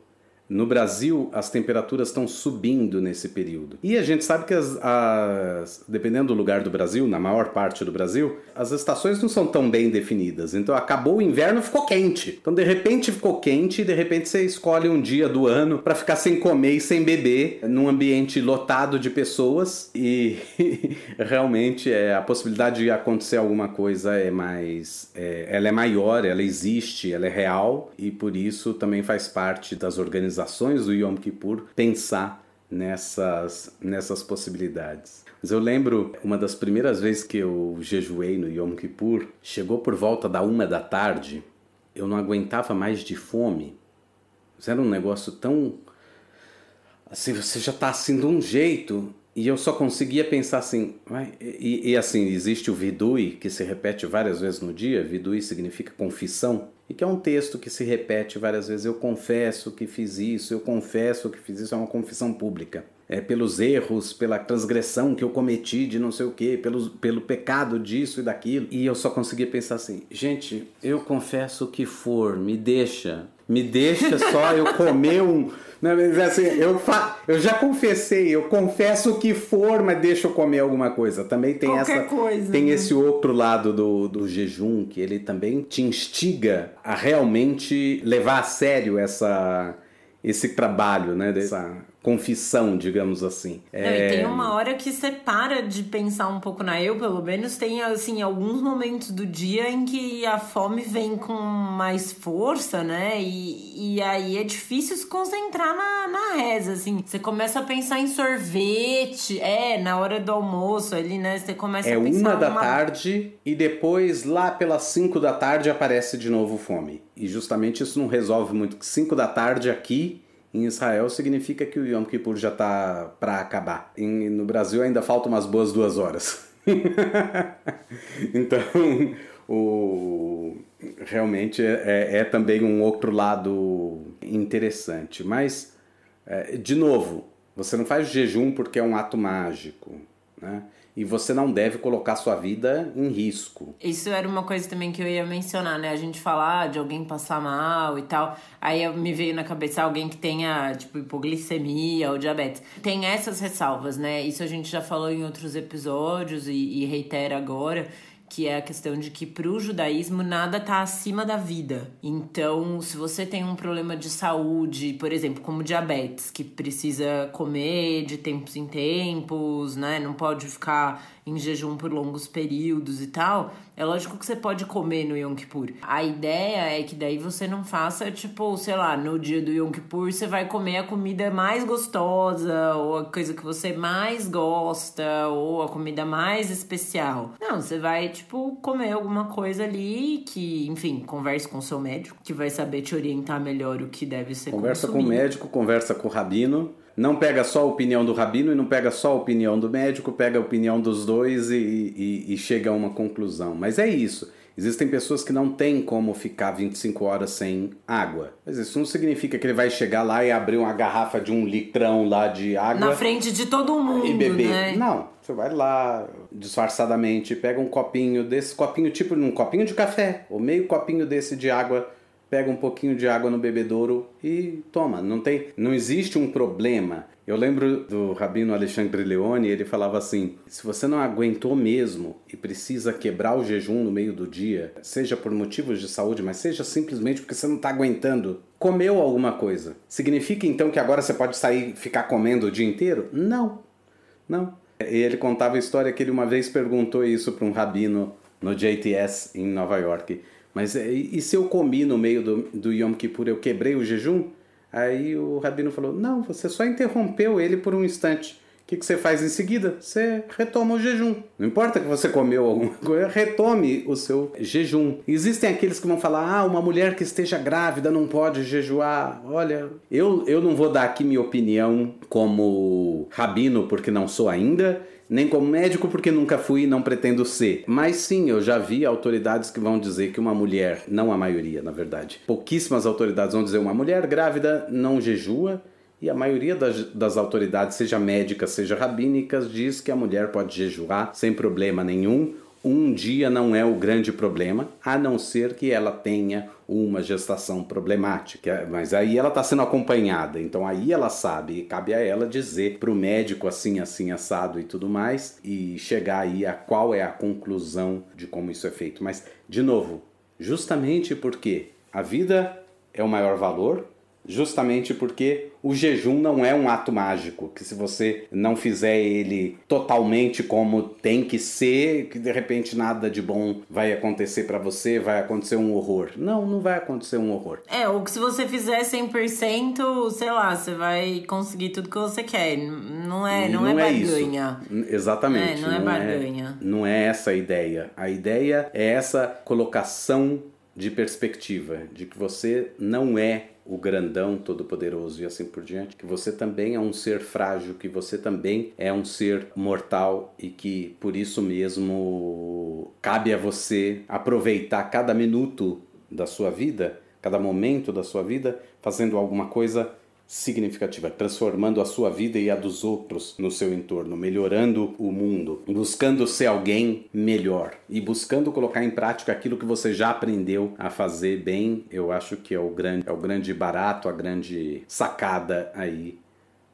[SPEAKER 1] No Brasil, as temperaturas estão subindo nesse período. E a gente sabe que, as, as, dependendo do lugar do Brasil, na maior parte do Brasil, as estações não são tão bem definidas. Então, acabou o inverno, ficou quente. Então, de repente, ficou quente e de repente você escolhe um dia do ano para ficar sem comer e sem beber num ambiente lotado de pessoas. E <laughs> realmente é, a possibilidade de acontecer alguma coisa é mais. É, ela é maior, ela existe, ela é real e por isso também faz parte das organizações organizações do Yom Kippur pensar nessas, nessas possibilidades. Mas eu lembro uma das primeiras vezes que eu jejuei no Yom Kippur, chegou por volta da uma da tarde, eu não aguentava mais de fome. Era um negócio tão. Assim, você já está assim de um jeito e eu só conseguia pensar assim, e, e, assim, existe o vidui, que se repete várias vezes no dia, vidui significa confissão, e que é um texto que se repete várias vezes, eu confesso que fiz isso, eu confesso que fiz isso, é uma confissão pública. É, pelos erros, pela transgressão que eu cometi de não sei o que, pelo, pelo pecado disso e daquilo. E eu só conseguia pensar assim, gente, eu confesso o que for, me deixa, me deixa só eu comer um não, mas assim, eu, fa... eu já confessei, eu confesso o que for, mas deixa eu comer alguma coisa. Também tem
[SPEAKER 2] Qualquer
[SPEAKER 1] essa.
[SPEAKER 2] Coisa,
[SPEAKER 1] tem
[SPEAKER 2] né?
[SPEAKER 1] esse outro lado do, do jejum, que ele também te instiga a realmente levar a sério essa, esse trabalho, né? Dessa confissão, digamos assim.
[SPEAKER 2] Não, é... E tem uma hora que você para de pensar um pouco na eu, pelo menos tem assim alguns momentos do dia em que a fome vem com mais força, né? E, e aí é difícil se concentrar na, na reza, assim. Você começa a pensar em sorvete, é, na hora do almoço ali, né? Você começa
[SPEAKER 1] é
[SPEAKER 2] a pensar
[SPEAKER 1] uma da uma... tarde e depois lá pelas cinco da tarde aparece de novo fome. E justamente isso não resolve muito. Cinco da tarde aqui em Israel significa que o Yom Kippur já está para acabar. Em, no Brasil ainda faltam umas boas duas horas. <laughs> então, o, realmente é, é, também um outro lado interessante. Mas, é, de novo, você não faz jejum porque é um ato mágico. Né? E você não deve colocar sua vida em risco.
[SPEAKER 2] Isso era uma coisa também que eu ia mencionar, né? A gente falar de alguém passar mal e tal. Aí me veio na cabeça alguém que tenha, tipo, hipoglicemia ou diabetes. Tem essas ressalvas, né? Isso a gente já falou em outros episódios e, e reitera agora que é a questão de que para o judaísmo nada está acima da vida. Então, se você tem um problema de saúde, por exemplo, como diabetes, que precisa comer de tempos em tempos, né? Não pode ficar em jejum por longos períodos e tal, é lógico que você pode comer no Yom Kippur. A ideia é que daí você não faça, tipo, sei lá, no dia do Yom Kippur você vai comer a comida mais gostosa, ou a coisa que você mais gosta, ou a comida mais especial. Não, você vai, tipo, comer alguma coisa ali que, enfim, converse com o seu médico, que vai saber te orientar melhor o que deve ser
[SPEAKER 1] Conversa
[SPEAKER 2] consumido.
[SPEAKER 1] com o médico, conversa com o rabino não pega só a opinião do rabino e não pega só a opinião do médico, pega a opinião dos dois e, e, e chega a uma conclusão. Mas é isso. Existem pessoas que não têm como ficar 25 horas sem água. Mas isso não significa que ele vai chegar lá e abrir uma garrafa de um litrão lá de água.
[SPEAKER 2] Na frente de todo mundo.
[SPEAKER 1] E beber.
[SPEAKER 2] Né?
[SPEAKER 1] Não. Você vai lá disfarçadamente, pega um copinho desse, copinho tipo um copinho de café, ou meio copinho desse de água pega um pouquinho de água no bebedouro e toma. Não tem, não existe um problema. Eu lembro do rabino Alexandre Leone, ele falava assim: se você não aguentou mesmo e precisa quebrar o jejum no meio do dia, seja por motivos de saúde, mas seja simplesmente porque você não está aguentando, comeu alguma coisa. Significa então que agora você pode sair ficar comendo o dia inteiro? Não, não. E ele contava a história que ele uma vez perguntou isso para um rabino no JTS em Nova York. Mas é, e se eu comi no meio do, do Yom Kippur, eu quebrei o jejum? Aí o rabino falou: Não, você só interrompeu ele por um instante. O que, que você faz em seguida? Você retoma o jejum. Não importa que você comeu alguma <laughs> coisa, retome o seu jejum. Existem aqueles que vão falar: ah, uma mulher que esteja grávida não pode jejuar. Olha, eu, eu não vou dar aqui minha opinião como rabino, porque não sou ainda nem como médico, porque nunca fui e não pretendo ser. Mas sim, eu já vi autoridades que vão dizer que uma mulher, não a maioria, na verdade, pouquíssimas autoridades vão dizer uma mulher grávida não jejua. E a maioria das, das autoridades, seja médicas, seja rabínicas, diz que a mulher pode jejuar sem problema nenhum um dia não é o grande problema, a não ser que ela tenha uma gestação problemática. Mas aí ela está sendo acompanhada, então aí ela sabe, e cabe a ela dizer para o médico assim, assim, assado e tudo mais, e chegar aí a qual é a conclusão de como isso é feito. Mas, de novo, justamente porque a vida é o maior valor, justamente porque o jejum não é um ato mágico, que se você não fizer ele totalmente como tem que ser, que de repente nada de bom vai acontecer para você, vai acontecer um horror. Não, não vai acontecer um horror.
[SPEAKER 2] É, ou que se você fizer 100%, sei lá, você vai conseguir tudo que você quer. Não é, não, é não é, é barganha.
[SPEAKER 1] Isso. Exatamente.
[SPEAKER 2] É, não, é não é barganha.
[SPEAKER 1] É, não é essa a ideia. A ideia é essa colocação de perspectiva, de que você não é o grandão todo-poderoso e assim por diante, que você também é um ser frágil, que você também é um ser mortal e que por isso mesmo cabe a você aproveitar cada minuto da sua vida, cada momento da sua vida, fazendo alguma coisa significativa, transformando a sua vida e a dos outros no seu entorno, melhorando o mundo, buscando ser alguém melhor e buscando colocar em prática aquilo que você já aprendeu a fazer bem. Eu acho que é o grande, é o grande barato, a grande sacada aí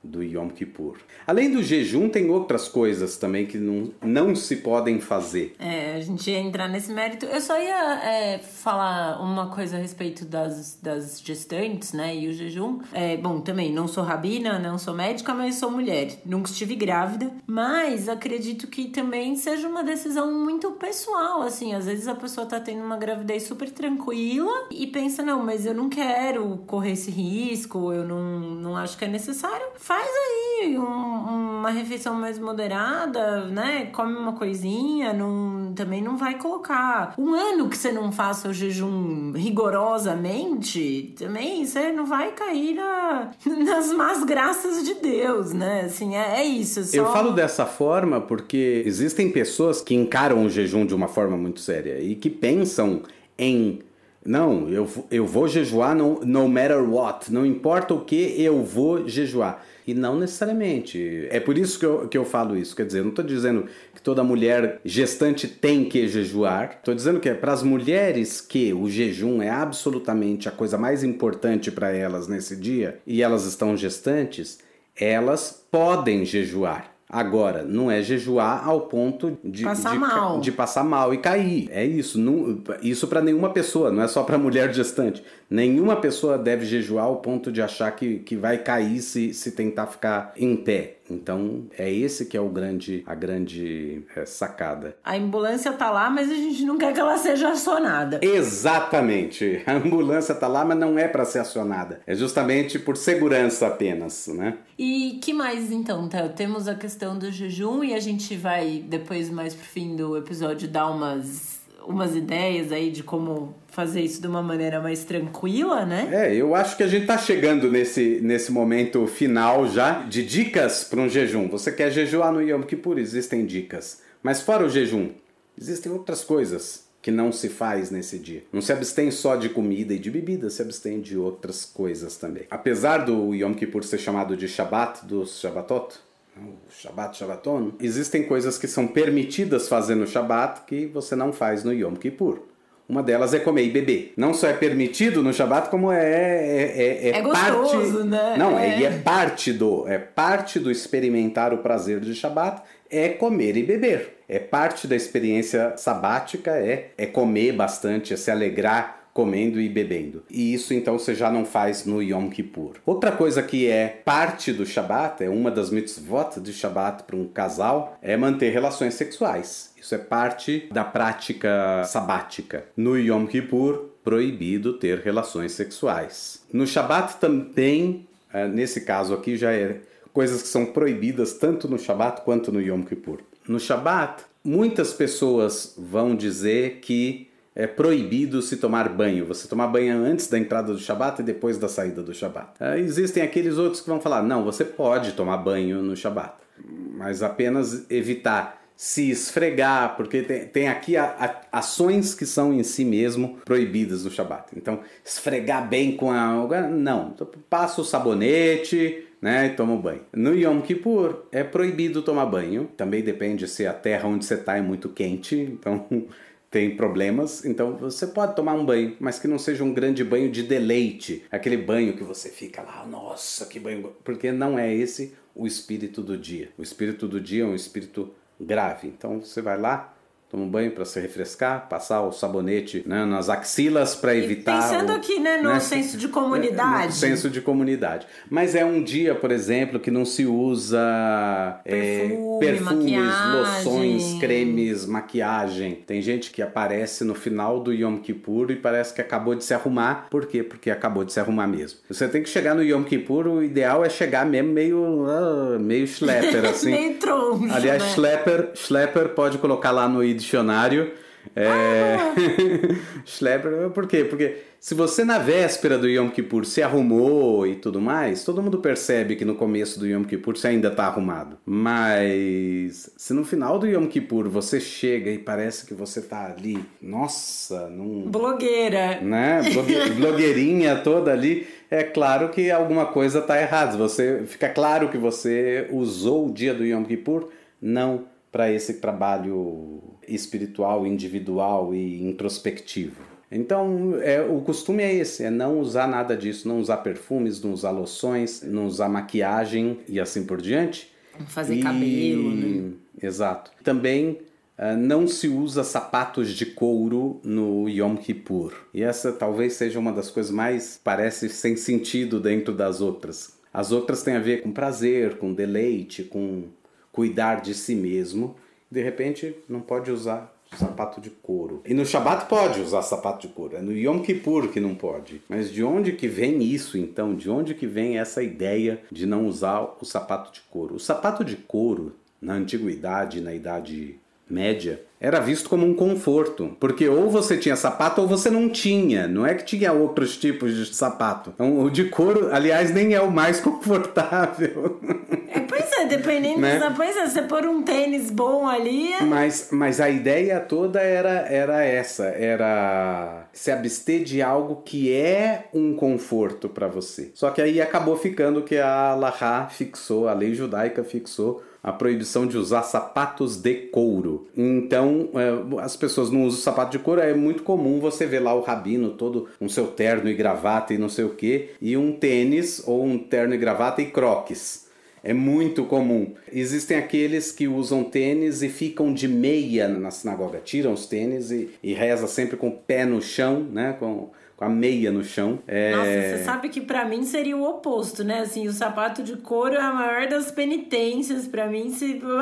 [SPEAKER 1] do Yom Kippur. Além do jejum, tem outras coisas também que não, não se podem fazer.
[SPEAKER 2] É, a gente ia entrar nesse mérito. Eu só ia é, falar uma coisa a respeito das, das gestantes, né, e o jejum. É, bom, também não sou rabina, não sou médica, mas sou mulher. Nunca estive grávida, mas acredito que também seja uma decisão muito pessoal, assim. Às vezes a pessoa tá tendo uma gravidez super tranquila e pensa, não, mas eu não quero correr esse risco, eu não, não acho que é necessário. Faz aí um, uma refeição mais moderada, né? Come uma coisinha, não, também não vai colocar um ano que você não faça o jejum rigorosamente, também você não vai cair na, <laughs> nas más graças de Deus, né? Assim, é, é isso. Só...
[SPEAKER 1] Eu falo dessa forma porque existem pessoas que encaram o jejum de uma forma muito séria e que pensam em não, eu, eu vou jejuar no, no matter what, não importa o que, eu vou jejuar. E não necessariamente. É por isso que eu, que eu falo isso. Quer dizer, eu não estou dizendo que toda mulher gestante tem que jejuar. Estou dizendo que é para as mulheres que o jejum é absolutamente a coisa mais importante para elas nesse dia e elas estão gestantes, elas podem jejuar. Agora, não é jejuar ao ponto de
[SPEAKER 2] passar
[SPEAKER 1] de,
[SPEAKER 2] mal,
[SPEAKER 1] de passar mal e cair. É isso. Não, isso para nenhuma pessoa, não é só para <laughs> mulher gestante. Nenhuma pessoa deve jejuar ao ponto de achar que, que vai cair se, se tentar ficar em pé. Então é esse que é o grande, a grande é, sacada.
[SPEAKER 2] A ambulância tá lá, mas a gente não quer que ela seja acionada.
[SPEAKER 1] Exatamente. A ambulância tá lá, mas não é para ser acionada. É justamente por segurança apenas, né?
[SPEAKER 2] E que mais então, Theo? Temos a questão do jejum e a gente vai depois mais pro fim do episódio dar umas umas ideias aí de como fazer isso de uma maneira mais tranquila, né?
[SPEAKER 1] É, eu acho que a gente tá chegando nesse, nesse momento final já de dicas para um jejum. Você quer jejuar no Yom Kippur? Existem dicas. Mas fora o jejum, existem outras coisas que não se faz nesse dia. Não se abstém só de comida e de bebida, se abstém de outras coisas também. Apesar do Yom Kippur ser chamado de Shabbat dos Shabbatot, o Shabbat Shabbaton, existem coisas que são permitidas fazer no Shabbat que você não faz no Yom Kippur. Uma delas é comer e beber. Não só é permitido no Shabat, como é é,
[SPEAKER 2] é, é, é gostoso,
[SPEAKER 1] parte.
[SPEAKER 2] Né?
[SPEAKER 1] Não, é. é parte do é parte do experimentar o prazer de Shabat é comer e beber. É parte da experiência sabática é é comer bastante, é se alegrar comendo e bebendo. E isso então você já não faz no Yom Kippur. Outra coisa que é parte do Shabat, é uma das mitzvot de Shabat para um casal, é manter relações sexuais. Isso é parte da prática sabática. No Yom Kippur, proibido ter relações sexuais. No Shabat também, eh, nesse caso aqui, já é coisas que são proibidas tanto no Shabat quanto no Yom Kippur. No Shabat, muitas pessoas vão dizer que é proibido se tomar banho. Você tomar banho antes da entrada do Shabat e depois da saída do Shabat. É, existem aqueles outros que vão falar: não, você pode tomar banho no Shabat, mas apenas evitar se esfregar, porque tem, tem aqui a, a, ações que são em si mesmo proibidas no Shabat. Então, esfregar bem com a. Não, então, passa o sabonete. Né, e toma banho. No Yom Kippur é proibido tomar banho. Também depende se a terra onde você está é muito quente. Então <laughs> tem problemas, então você pode tomar um banho, mas que não seja um grande banho de deleite, aquele banho que você fica lá, nossa, que banho, porque não é esse o espírito do dia. O espírito do dia é um espírito grave. Então você vai lá, toma um banho para se refrescar, passar o sabonete né, nas axilas para evitar.
[SPEAKER 2] Pensando
[SPEAKER 1] o,
[SPEAKER 2] aqui, né, no né, senso de comunidade. No
[SPEAKER 1] senso de comunidade. Mas é um dia, por exemplo, que não se usa
[SPEAKER 2] Perfume,
[SPEAKER 1] é, perfumes,
[SPEAKER 2] maquiagem.
[SPEAKER 1] loções, cremes, maquiagem. Tem gente que aparece no final do Yom Kippur e parece que acabou de se arrumar. Por quê? Porque acabou de se arrumar mesmo. Você tem que chegar no Yom Kippur, o ideal é chegar mesmo meio, uh, meio schlepper, <laughs> assim.
[SPEAKER 2] meio troncho,
[SPEAKER 1] Aliás,
[SPEAKER 2] né?
[SPEAKER 1] schlepper, schlepper pode colocar lá no dicionário É... Ah. <laughs> Schlepper, por quê? Porque se você na véspera do Yom Kippur se arrumou e tudo mais, todo mundo percebe que no começo do Yom Kippur você ainda está arrumado. Mas se no final do Yom Kippur você chega e parece que você está ali, nossa, num...
[SPEAKER 2] Blogueira.
[SPEAKER 1] Né? Blogue... <laughs> Blogueirinha toda ali, é claro que alguma coisa está errada. Você fica claro que você usou o dia do Yom Kippur não para esse trabalho espiritual, individual e introspectivo. Então, é, o costume é esse: é não usar nada disso, não usar perfumes, não usar loções, não usar maquiagem e assim por diante.
[SPEAKER 2] Fazer e... cabelo, né?
[SPEAKER 1] Exato. Também uh, não se usa sapatos de couro no Yom Kippur. E essa talvez seja uma das coisas mais parece sem sentido dentro das outras. As outras têm a ver com prazer, com deleite, com cuidar de si mesmo. De repente, não pode usar sapato de couro. E no Shabat pode usar sapato de couro, é no Yom Kippur que não pode. Mas de onde que vem isso então? De onde que vem essa ideia de não usar o sapato de couro? O sapato de couro, na antiguidade, na idade média, era visto como um conforto, porque ou você tinha sapato ou você não tinha, não é que tinha outros tipos de sapato. Então, o de couro, aliás, nem é o mais <laughs> confortável.
[SPEAKER 2] É, pois é, dependendo né? da pois é, você pôr um tênis bom ali. É...
[SPEAKER 1] Mas, mas a ideia toda era, era essa, era se abster de algo que é um conforto para você. Só que aí acabou ficando que a Lahá fixou, a lei judaica fixou a proibição de usar sapatos de couro. Então, é, as pessoas não usam sapato de couro, é muito comum você ver lá o rabino todo com seu terno e gravata e não sei o que, e um tênis ou um terno e gravata e croques. É muito comum. Existem aqueles que usam tênis e ficam de meia na sinagoga, tiram os tênis e, e reza sempre com o pé no chão, né? Com, com a meia no chão.
[SPEAKER 2] É... Nossa, você sabe que para mim seria o oposto, né? Assim, o sapato de couro é a maior das penitências. para mim,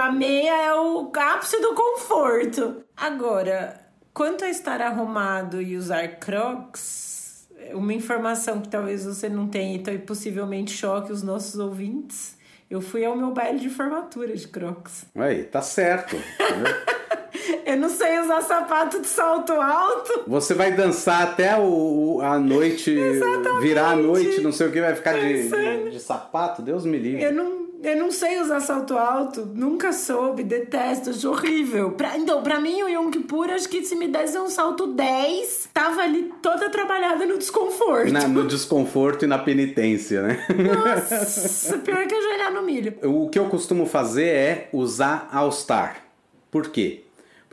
[SPEAKER 2] a meia é o ápice do conforto. Agora, quanto a estar arrumado e usar crocs, uma informação que talvez você não tenha e possivelmente choque os nossos ouvintes. Eu fui ao meu baile de formatura de crocs.
[SPEAKER 1] Aí, tá certo. <laughs> <laughs>
[SPEAKER 2] Eu não sei usar sapato de salto alto.
[SPEAKER 1] Você vai dançar até o, a noite, Exatamente. virar a noite, não sei o que, vai ficar de, de, de, sapato, Deus me livre.
[SPEAKER 2] Eu não, eu não sei usar salto alto, nunca soube, detesto, acho horrível. Pra, então, pra mim, o Yom Kippur, acho que se me desse um salto 10, tava ali toda trabalhada no desconforto.
[SPEAKER 1] Na, no desconforto e na penitência, né?
[SPEAKER 2] Nossa, pior que ajoelhar no milho.
[SPEAKER 1] O que eu costumo fazer é usar All Star. Por quê?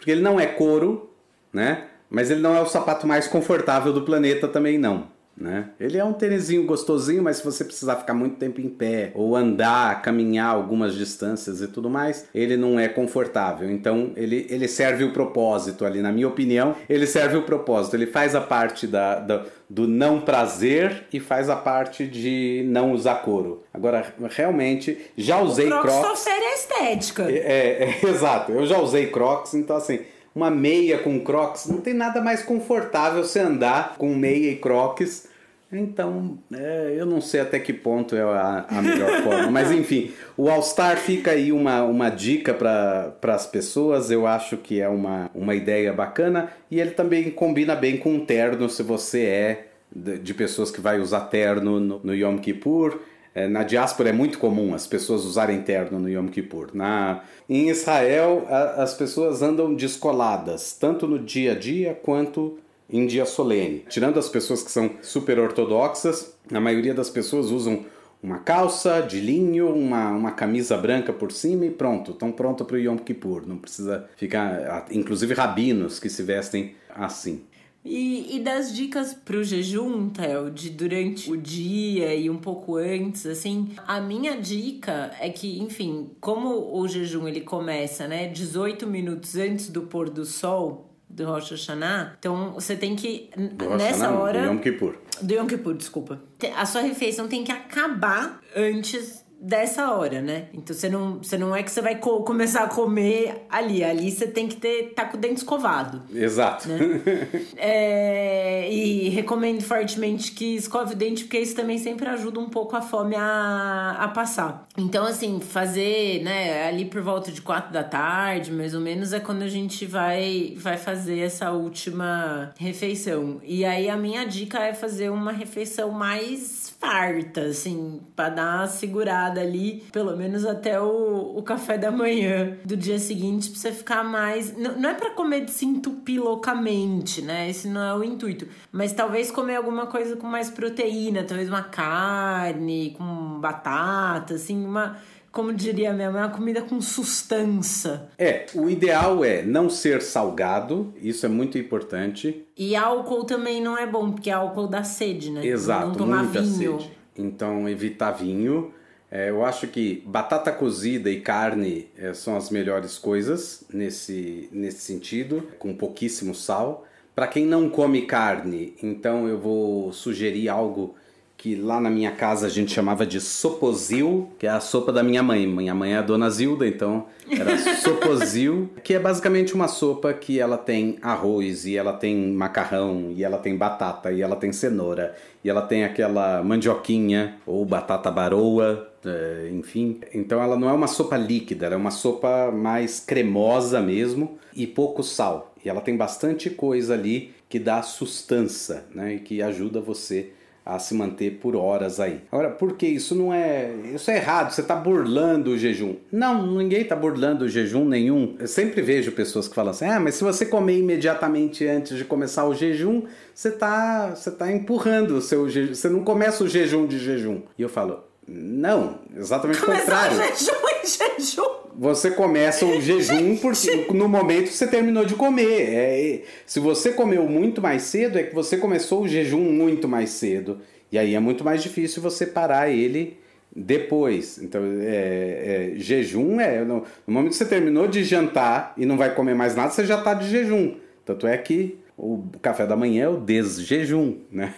[SPEAKER 1] Porque ele não é couro, né? Mas ele não é o sapato mais confortável do planeta também não. Né? Ele é um tênisinho gostosinho, mas se você precisar ficar muito tempo em pé ou andar, caminhar algumas distâncias e tudo mais, ele não é confortável. Então ele, ele serve o propósito ali, na minha opinião, ele serve o propósito. Ele faz a parte da, da do não prazer e faz a parte de não usar couro. Agora, realmente, já usei o Crocs. Crocs
[SPEAKER 2] só a estética.
[SPEAKER 1] É, é, é, <laughs> exato, eu já usei Crocs, então assim, uma meia com Crocs, não tem nada mais confortável você andar com meia e Crocs então, é, eu não sei até que ponto é a, a melhor <laughs> forma. Mas enfim, o All Star fica aí uma, uma dica para as pessoas. Eu acho que é uma, uma ideia bacana. E ele também combina bem com o terno, se você é de, de pessoas que vai usar terno no, no Yom Kippur. É, na diáspora é muito comum as pessoas usarem terno no Yom Kippur. Na, em Israel, a, as pessoas andam descoladas, tanto no dia a dia quanto em dia solene. Tirando as pessoas que são super ortodoxas, a maioria das pessoas usam uma calça de linho, uma, uma camisa branca por cima e pronto, estão pronto para o Yom Kippur. Não precisa ficar. Inclusive rabinos que se vestem assim.
[SPEAKER 2] E, e das dicas pro jejum, Theo, de durante o dia e um pouco antes, assim, a minha dica é que, enfim, como o jejum ele começa, né, 18 minutos antes do pôr do sol, do Rosh Hashanah. Então você tem que, do nessa hora.
[SPEAKER 1] Do Yom Kippur.
[SPEAKER 2] Do Yom Kippur, desculpa. A sua refeição tem que acabar antes dessa hora, né? Então você não, você não é que você vai co começar a comer ali. Ali você tem que ter tá com o dente escovado.
[SPEAKER 1] Exato.
[SPEAKER 2] Né? <laughs> é, e recomendo fortemente que escove o dente, porque isso também sempre ajuda um pouco a fome a, a passar. Então, assim, fazer, né, ali por volta de quatro da tarde, mais ou menos, é quando a gente vai, vai fazer essa última refeição. E aí a minha dica é fazer uma refeição mais farta, assim, pra dar uma segurada ali, pelo menos até o, o café da manhã do dia seguinte, pra você ficar mais. Não, não é para comer de se entupir loucamente, né? Esse não é o intuito. Mas talvez comer alguma coisa com mais proteína, talvez uma carne com batata, assim, uma como diria minha mãe, uma comida com sustância.
[SPEAKER 1] É, o ideal é não ser salgado, isso é muito importante.
[SPEAKER 2] E álcool também não é bom, porque álcool dá sede, né?
[SPEAKER 1] Exato,
[SPEAKER 2] não tomar
[SPEAKER 1] muita
[SPEAKER 2] vinho.
[SPEAKER 1] sede. Então, evitar vinho. É, eu acho que batata cozida e carne é, são as melhores coisas nesse, nesse sentido, com pouquíssimo sal. Para quem não come carne, então eu vou sugerir algo que lá na minha casa a gente chamava de sopozil, que é a sopa da minha mãe. Minha mãe é a dona Zilda, então era <laughs> sopozil, que é basicamente uma sopa que ela tem arroz, e ela tem macarrão, e ela tem batata, e ela tem cenoura, e ela tem aquela mandioquinha ou batata baroa, é, enfim. Então ela não é uma sopa líquida, ela é uma sopa mais cremosa mesmo e pouco sal. E ela tem bastante coisa ali que dá sustância, né, e que ajuda você a se manter por horas aí. Agora, por que isso não é. Isso é errado, você está burlando o jejum. Não, ninguém está burlando o jejum nenhum. Eu sempre vejo pessoas que falam assim: ah, mas se você comer imediatamente antes de começar o jejum, você está você tá empurrando o seu jejum. Você não começa o jejum de jejum. E eu falo: não, exatamente o contrário.
[SPEAKER 2] jejum em jejum.
[SPEAKER 1] Você começa o jejum porque <laughs> no momento você terminou de comer. É, se você comeu muito mais cedo, é que você começou o jejum muito mais cedo. E aí é muito mais difícil você parar ele depois. Então, é, é, jejum é. No, no momento que você terminou de jantar e não vai comer mais nada, você já está de jejum. Tanto é que o café da manhã é o desjejum, né?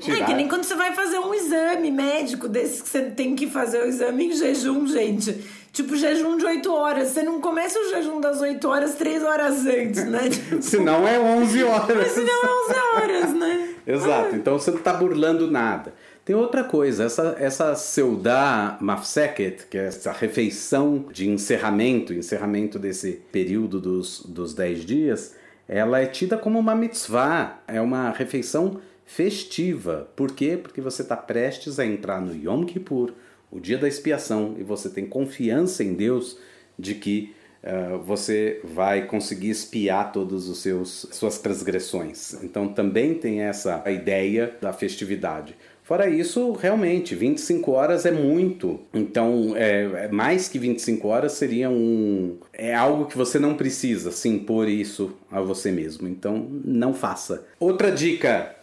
[SPEAKER 2] Tirar... <laughs> É que nem quando você vai fazer um exame médico desse que você tem que fazer o exame em jejum, gente. Tipo, jejum de 8 horas. Você não começa o jejum das 8 horas 3 horas antes, né? <laughs> Tipo...
[SPEAKER 1] Senão é 11 horas. Mas
[SPEAKER 2] senão é 11 horas, né? <laughs>
[SPEAKER 1] Exato. Ah. Então você não tá burlando nada. Tem outra coisa, essa, essa Seudá Mafseket, que é essa refeição de encerramento, encerramento desse período dos, dos 10 dias, ela é tida como uma mitzvah, é uma refeição festiva. Por quê? Porque você está prestes a entrar no Yom Kippur, o dia da expiação, e você tem confiança em Deus de que uh, você vai conseguir espiar todas os seus suas transgressões. Então também tem essa ideia da festividade. Fora isso, realmente, 25 horas é muito. Então, é, é mais que 25 horas seria um. É algo que você não precisa se impor isso a você mesmo. Então, não faça. Outra dica: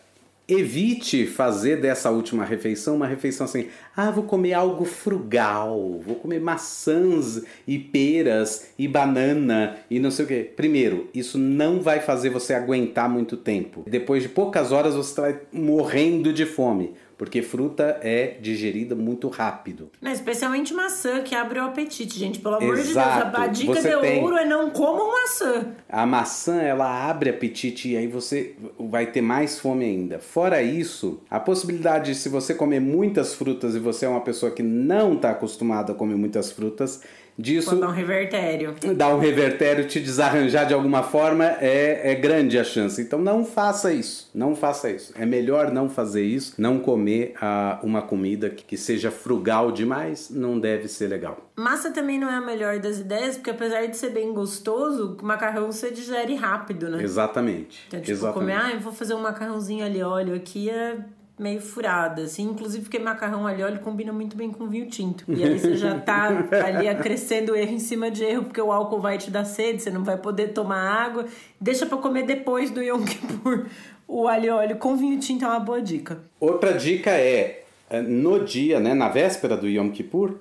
[SPEAKER 1] evite fazer dessa última refeição uma refeição assim: ah, vou comer algo frugal, vou comer maçãs e peras e banana e não sei o que. Primeiro, isso não vai fazer você aguentar muito tempo. Depois de poucas horas você vai morrendo de fome porque fruta é digerida muito rápido.
[SPEAKER 2] Mas especialmente maçã, que abre o apetite, gente. Pelo amor Exato. de Deus, a dica você de tem... ouro é não comam maçã.
[SPEAKER 1] A maçã, ela abre apetite e aí você vai ter mais fome ainda. Fora isso, a possibilidade de se você comer muitas frutas e você é uma pessoa que não está acostumada a comer muitas frutas, disso.
[SPEAKER 2] Pode dar um revertério.
[SPEAKER 1] Dar um revertério, te desarranjar de alguma forma, é, é grande a chance. Então não faça isso. Não faça isso. É melhor não fazer isso. Não comer ah, uma comida que seja frugal demais. Não deve ser legal.
[SPEAKER 2] Massa também não é a melhor das ideias, porque apesar de ser bem gostoso, o macarrão você digere rápido, né?
[SPEAKER 1] Exatamente.
[SPEAKER 2] Então, tipo,
[SPEAKER 1] Exatamente.
[SPEAKER 2] comer, ah, eu vou fazer um macarrãozinho ali, óleo aqui é meio furada, assim. Inclusive porque macarrão ali óleo combina muito bem com vinho tinto. E aí você já tá <laughs> ali acrescendo erro em cima de erro, porque o álcool vai te dar sede, você não vai poder tomar água. Deixa para comer depois do Yom Kippur. O alho óleo com vinho tinto é uma boa dica.
[SPEAKER 1] Outra dica é, é, no dia, né, na véspera do Yom Kippur,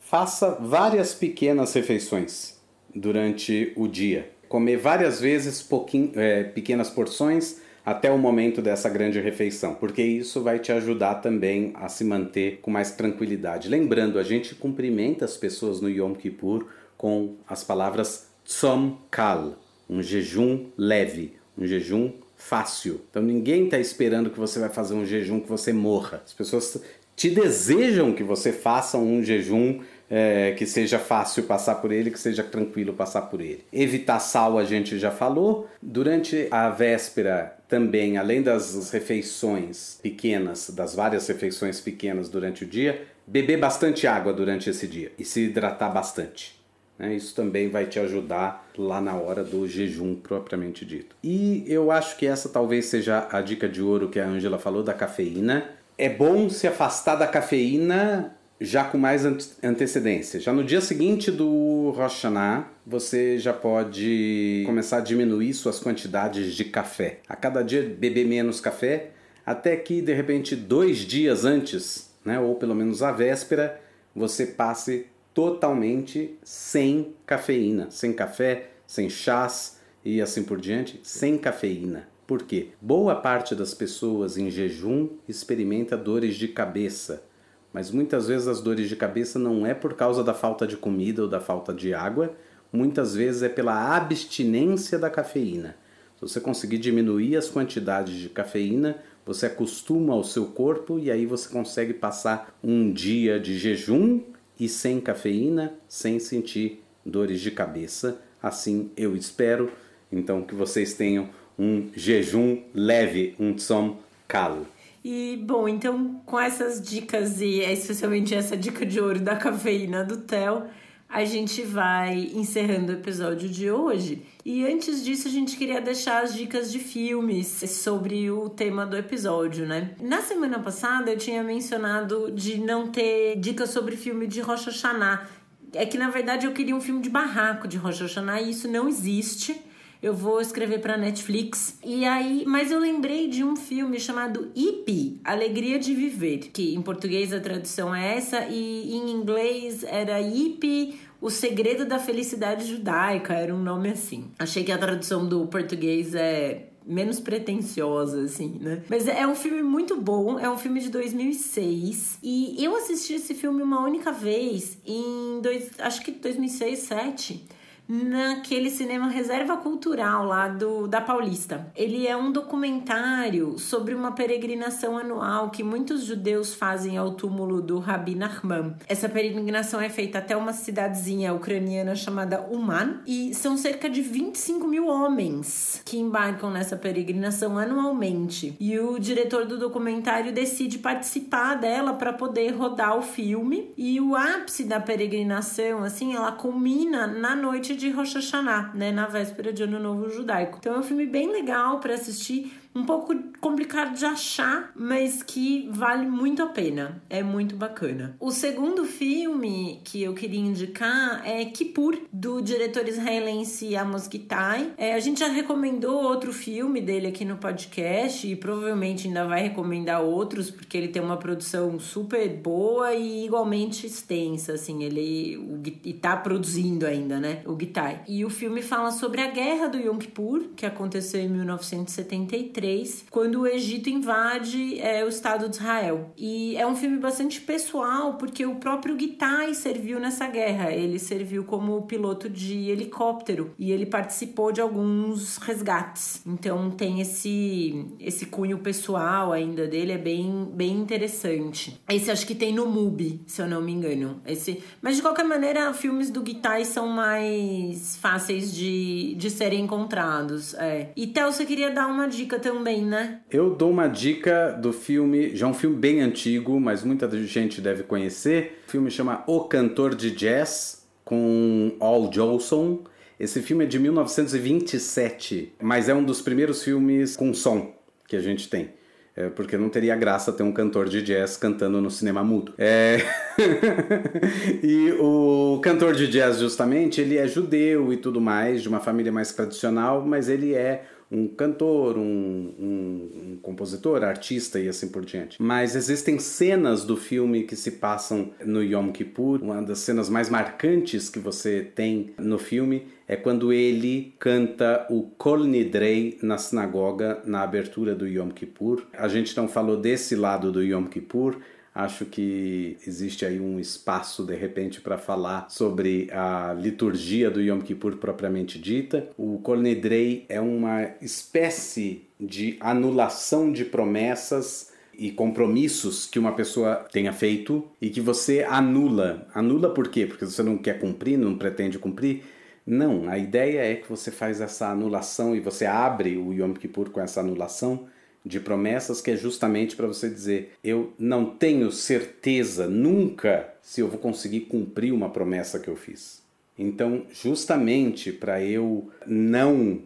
[SPEAKER 1] faça várias pequenas refeições durante o dia. Comer várias vezes pouquinho, é, pequenas porções até o momento dessa grande refeição, porque isso vai te ajudar também a se manter com mais tranquilidade. Lembrando, a gente cumprimenta as pessoas no Yom Kippur com as palavras Tzom Kal, um jejum leve, um jejum fácil. Então ninguém está esperando que você vai fazer um jejum que você morra. As pessoas te desejam que você faça um jejum é, que seja fácil passar por ele, que seja tranquilo passar por ele. Evitar sal a gente já falou. Durante a véspera também, além das refeições pequenas, das várias refeições pequenas durante o dia, beber bastante água durante esse dia e se hidratar bastante. Né? Isso também vai te ajudar lá na hora do jejum propriamente dito. E eu acho que essa talvez seja a dica de ouro que a Angela falou da cafeína. É bom se afastar da cafeína já com mais antecedência. Já no dia seguinte do Rosh Hashanah, você já pode começar a diminuir suas quantidades de café. A cada dia beber menos café, até que de repente dois dias antes, né, ou pelo menos a véspera, você passe totalmente sem cafeína, sem café, sem chás e assim por diante, sem cafeína. Por quê? Boa parte das pessoas em jejum experimenta dores de cabeça, mas muitas vezes as dores de cabeça não é por causa da falta de comida ou da falta de água, muitas vezes é pela abstinência da cafeína. Se você conseguir diminuir as quantidades de cafeína, você acostuma ao seu corpo e aí você consegue passar um dia de jejum e sem cafeína, sem sentir dores de cabeça. Assim eu espero, então, que vocês tenham um jejum leve, um tsom calo.
[SPEAKER 2] E, bom, então, com essas dicas e especialmente essa dica de ouro da cafeína do Theo, a gente vai encerrando o episódio de hoje. E antes disso, a gente queria deixar as dicas de filmes sobre o tema do episódio, né? Na semana passada, eu tinha mencionado de não ter dicas sobre filme de Rocha Hashanah. É que, na verdade, eu queria um filme de barraco de Rocha Hashanah e isso não existe eu vou escrever para Netflix. E aí, mas eu lembrei de um filme chamado Ipi, Alegria de Viver, que em português a tradução é essa e em inglês era Ipi, o Segredo da Felicidade Judaica, era um nome assim. Achei que a tradução do português é menos pretensiosa, assim, né? Mas é um filme muito bom, é um filme de 2006 e eu assisti esse filme uma única vez em dois, acho que 2006, 2007 naquele cinema Reserva Cultural lá do da Paulista. Ele é um documentário sobre uma peregrinação anual que muitos judeus fazem ao túmulo do Rabi Nachman. Essa peregrinação é feita até uma cidadezinha ucraniana chamada Uman e são cerca de 25 mil homens que embarcam nessa peregrinação anualmente. E o diretor do documentário decide participar dela para poder rodar o filme. E o ápice da peregrinação, assim, ela culmina na noite de Rosh Hashanah, né, na véspera de Ano Novo Judaico. Então é um filme bem legal para assistir um pouco complicado de achar, mas que vale muito a pena. É muito bacana. O segundo filme que eu queria indicar é Kippur, do diretor israelense Amos Gitai. É, a gente já recomendou outro filme dele aqui no podcast e provavelmente ainda vai recomendar outros, porque ele tem uma produção super boa e igualmente extensa, assim, ele o, e tá produzindo ainda, né, o Gitai. E o filme fala sobre a guerra do Yom Kippur, que aconteceu em 1973 quando o Egito invade é, o Estado de Israel. E é um filme bastante pessoal, porque o próprio Gitai serviu nessa guerra. Ele serviu como piloto de helicóptero e ele participou de alguns resgates. Então tem esse, esse cunho pessoal ainda dele, é bem, bem interessante. Esse acho que tem no MUBI, se eu não me engano. Esse, mas de qualquer maneira, filmes do Gitai são mais fáceis de, de serem encontrados. É. E Theo, você queria dar uma dica também também, né?
[SPEAKER 1] Eu dou uma dica do filme, já um filme bem antigo, mas muita gente deve conhecer. O filme chama O Cantor de Jazz, com Al Jolson. Esse filme é de 1927, mas é um dos primeiros filmes com som que a gente tem. É porque não teria graça ter um cantor de jazz cantando no cinema mudo. É... <laughs> e o cantor de jazz, justamente, ele é judeu e tudo mais, de uma família mais tradicional, mas ele é um cantor, um, um, um, compositor, artista e assim por diante. Mas existem cenas do filme que se passam no Yom Kippur. Uma das cenas mais marcantes que você tem no filme é quando ele canta o Kol Nidrei na sinagoga na abertura do Yom Kippur. A gente não falou desse lado do Yom Kippur, Acho que existe aí um espaço, de repente, para falar sobre a liturgia do Yom Kippur propriamente dita. O Kol é uma espécie de anulação de promessas e compromissos que uma pessoa tenha feito e que você anula. Anula por quê? Porque você não quer cumprir, não pretende cumprir. Não, a ideia é que você faz essa anulação e você abre o Yom Kippur com essa anulação de promessas que é justamente para você dizer: eu não tenho certeza nunca se eu vou conseguir cumprir uma promessa que eu fiz. Então, justamente para eu não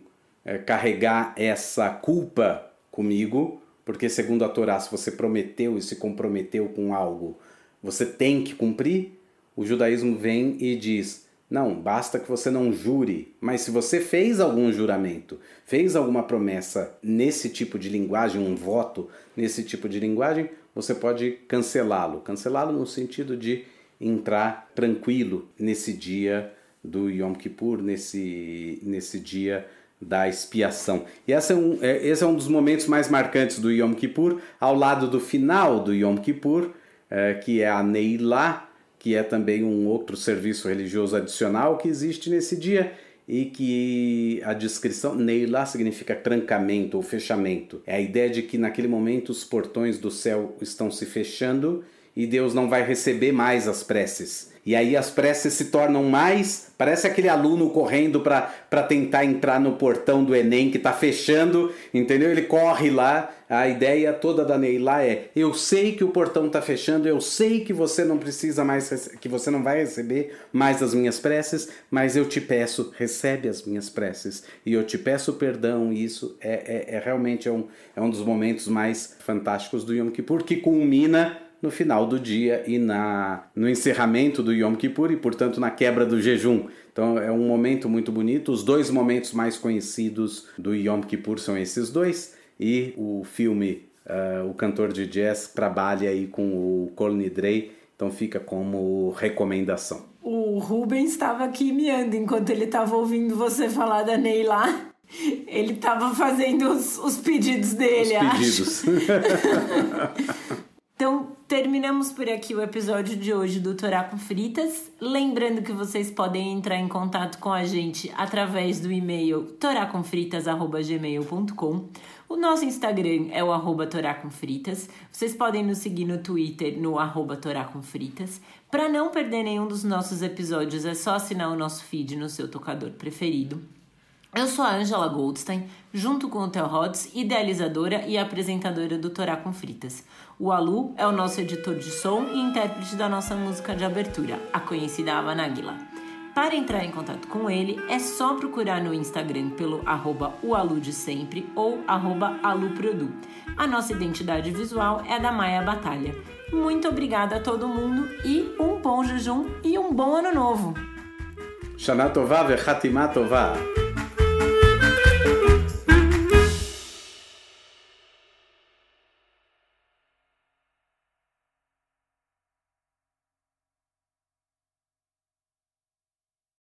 [SPEAKER 1] é, carregar essa culpa comigo, porque segundo a Torá, se você prometeu e se comprometeu com algo, você tem que cumprir, o judaísmo vem e diz: não, basta que você não jure, mas se você fez algum juramento, fez alguma promessa nesse tipo de linguagem, um voto nesse tipo de linguagem, você pode cancelá-lo. Cancelá-lo no sentido de entrar tranquilo nesse dia do Yom Kippur, nesse, nesse dia da expiação. E esse é, um, é, esse é um dos momentos mais marcantes do Yom Kippur, ao lado do final do Yom Kippur, é, que é a Neilá, que é também um outro serviço religioso adicional que existe nesse dia e que a descrição Neilá significa trancamento ou fechamento. É a ideia de que naquele momento os portões do céu estão se fechando e Deus não vai receber mais as preces. E aí as preces se tornam mais. Parece aquele aluno correndo para tentar entrar no portão do Enem que está fechando, entendeu? Ele corre lá. A ideia toda da Neila é: eu sei que o portão está fechando, eu sei que você não precisa mais, que você não vai receber mais as minhas preces, mas eu te peço, recebe as minhas preces. E eu te peço perdão. E isso é, é, é realmente é um, é um dos momentos mais fantásticos do Yom Kippur, que culmina no final do dia e na, no encerramento do Yom Kippur e, portanto, na quebra do jejum. Então é um momento muito bonito. Os dois momentos mais conhecidos do Yom Kippur são esses dois. E o filme uh, O Cantor de Jazz trabalha aí com o Kol Nidrei, então fica como recomendação.
[SPEAKER 2] O Rubens estava aqui miando enquanto ele estava ouvindo você falar da Neila. Ele estava fazendo os, os, pedidos dele,
[SPEAKER 1] os pedidos. <laughs>
[SPEAKER 2] então, terminamos por aqui o episódio de hoje do Torá com Fritas. Lembrando que vocês podem entrar em contato com a gente através do e-mail toracomfritas.gmail.com. O nosso Instagram é o arroba toracomfritas. Vocês podem nos seguir no Twitter no arroba toracomfritas. Para não perder nenhum dos nossos episódios, é só assinar o nosso feed no seu tocador preferido. Eu sou a Angela Goldstein, junto com o Theo Rhodes, idealizadora e apresentadora do Torá com Fritas. O Alu é o nosso editor de som e intérprete da nossa música de abertura, a conhecida Avanagila. Para entrar em contato com ele, é só procurar no Instagram pelo arroba sempre ou arroba aluprodu. A nossa identidade visual é a da Maia Batalha. Muito obrigada a todo mundo e um bom jejum e um bom ano novo!
[SPEAKER 1] Shana Tová!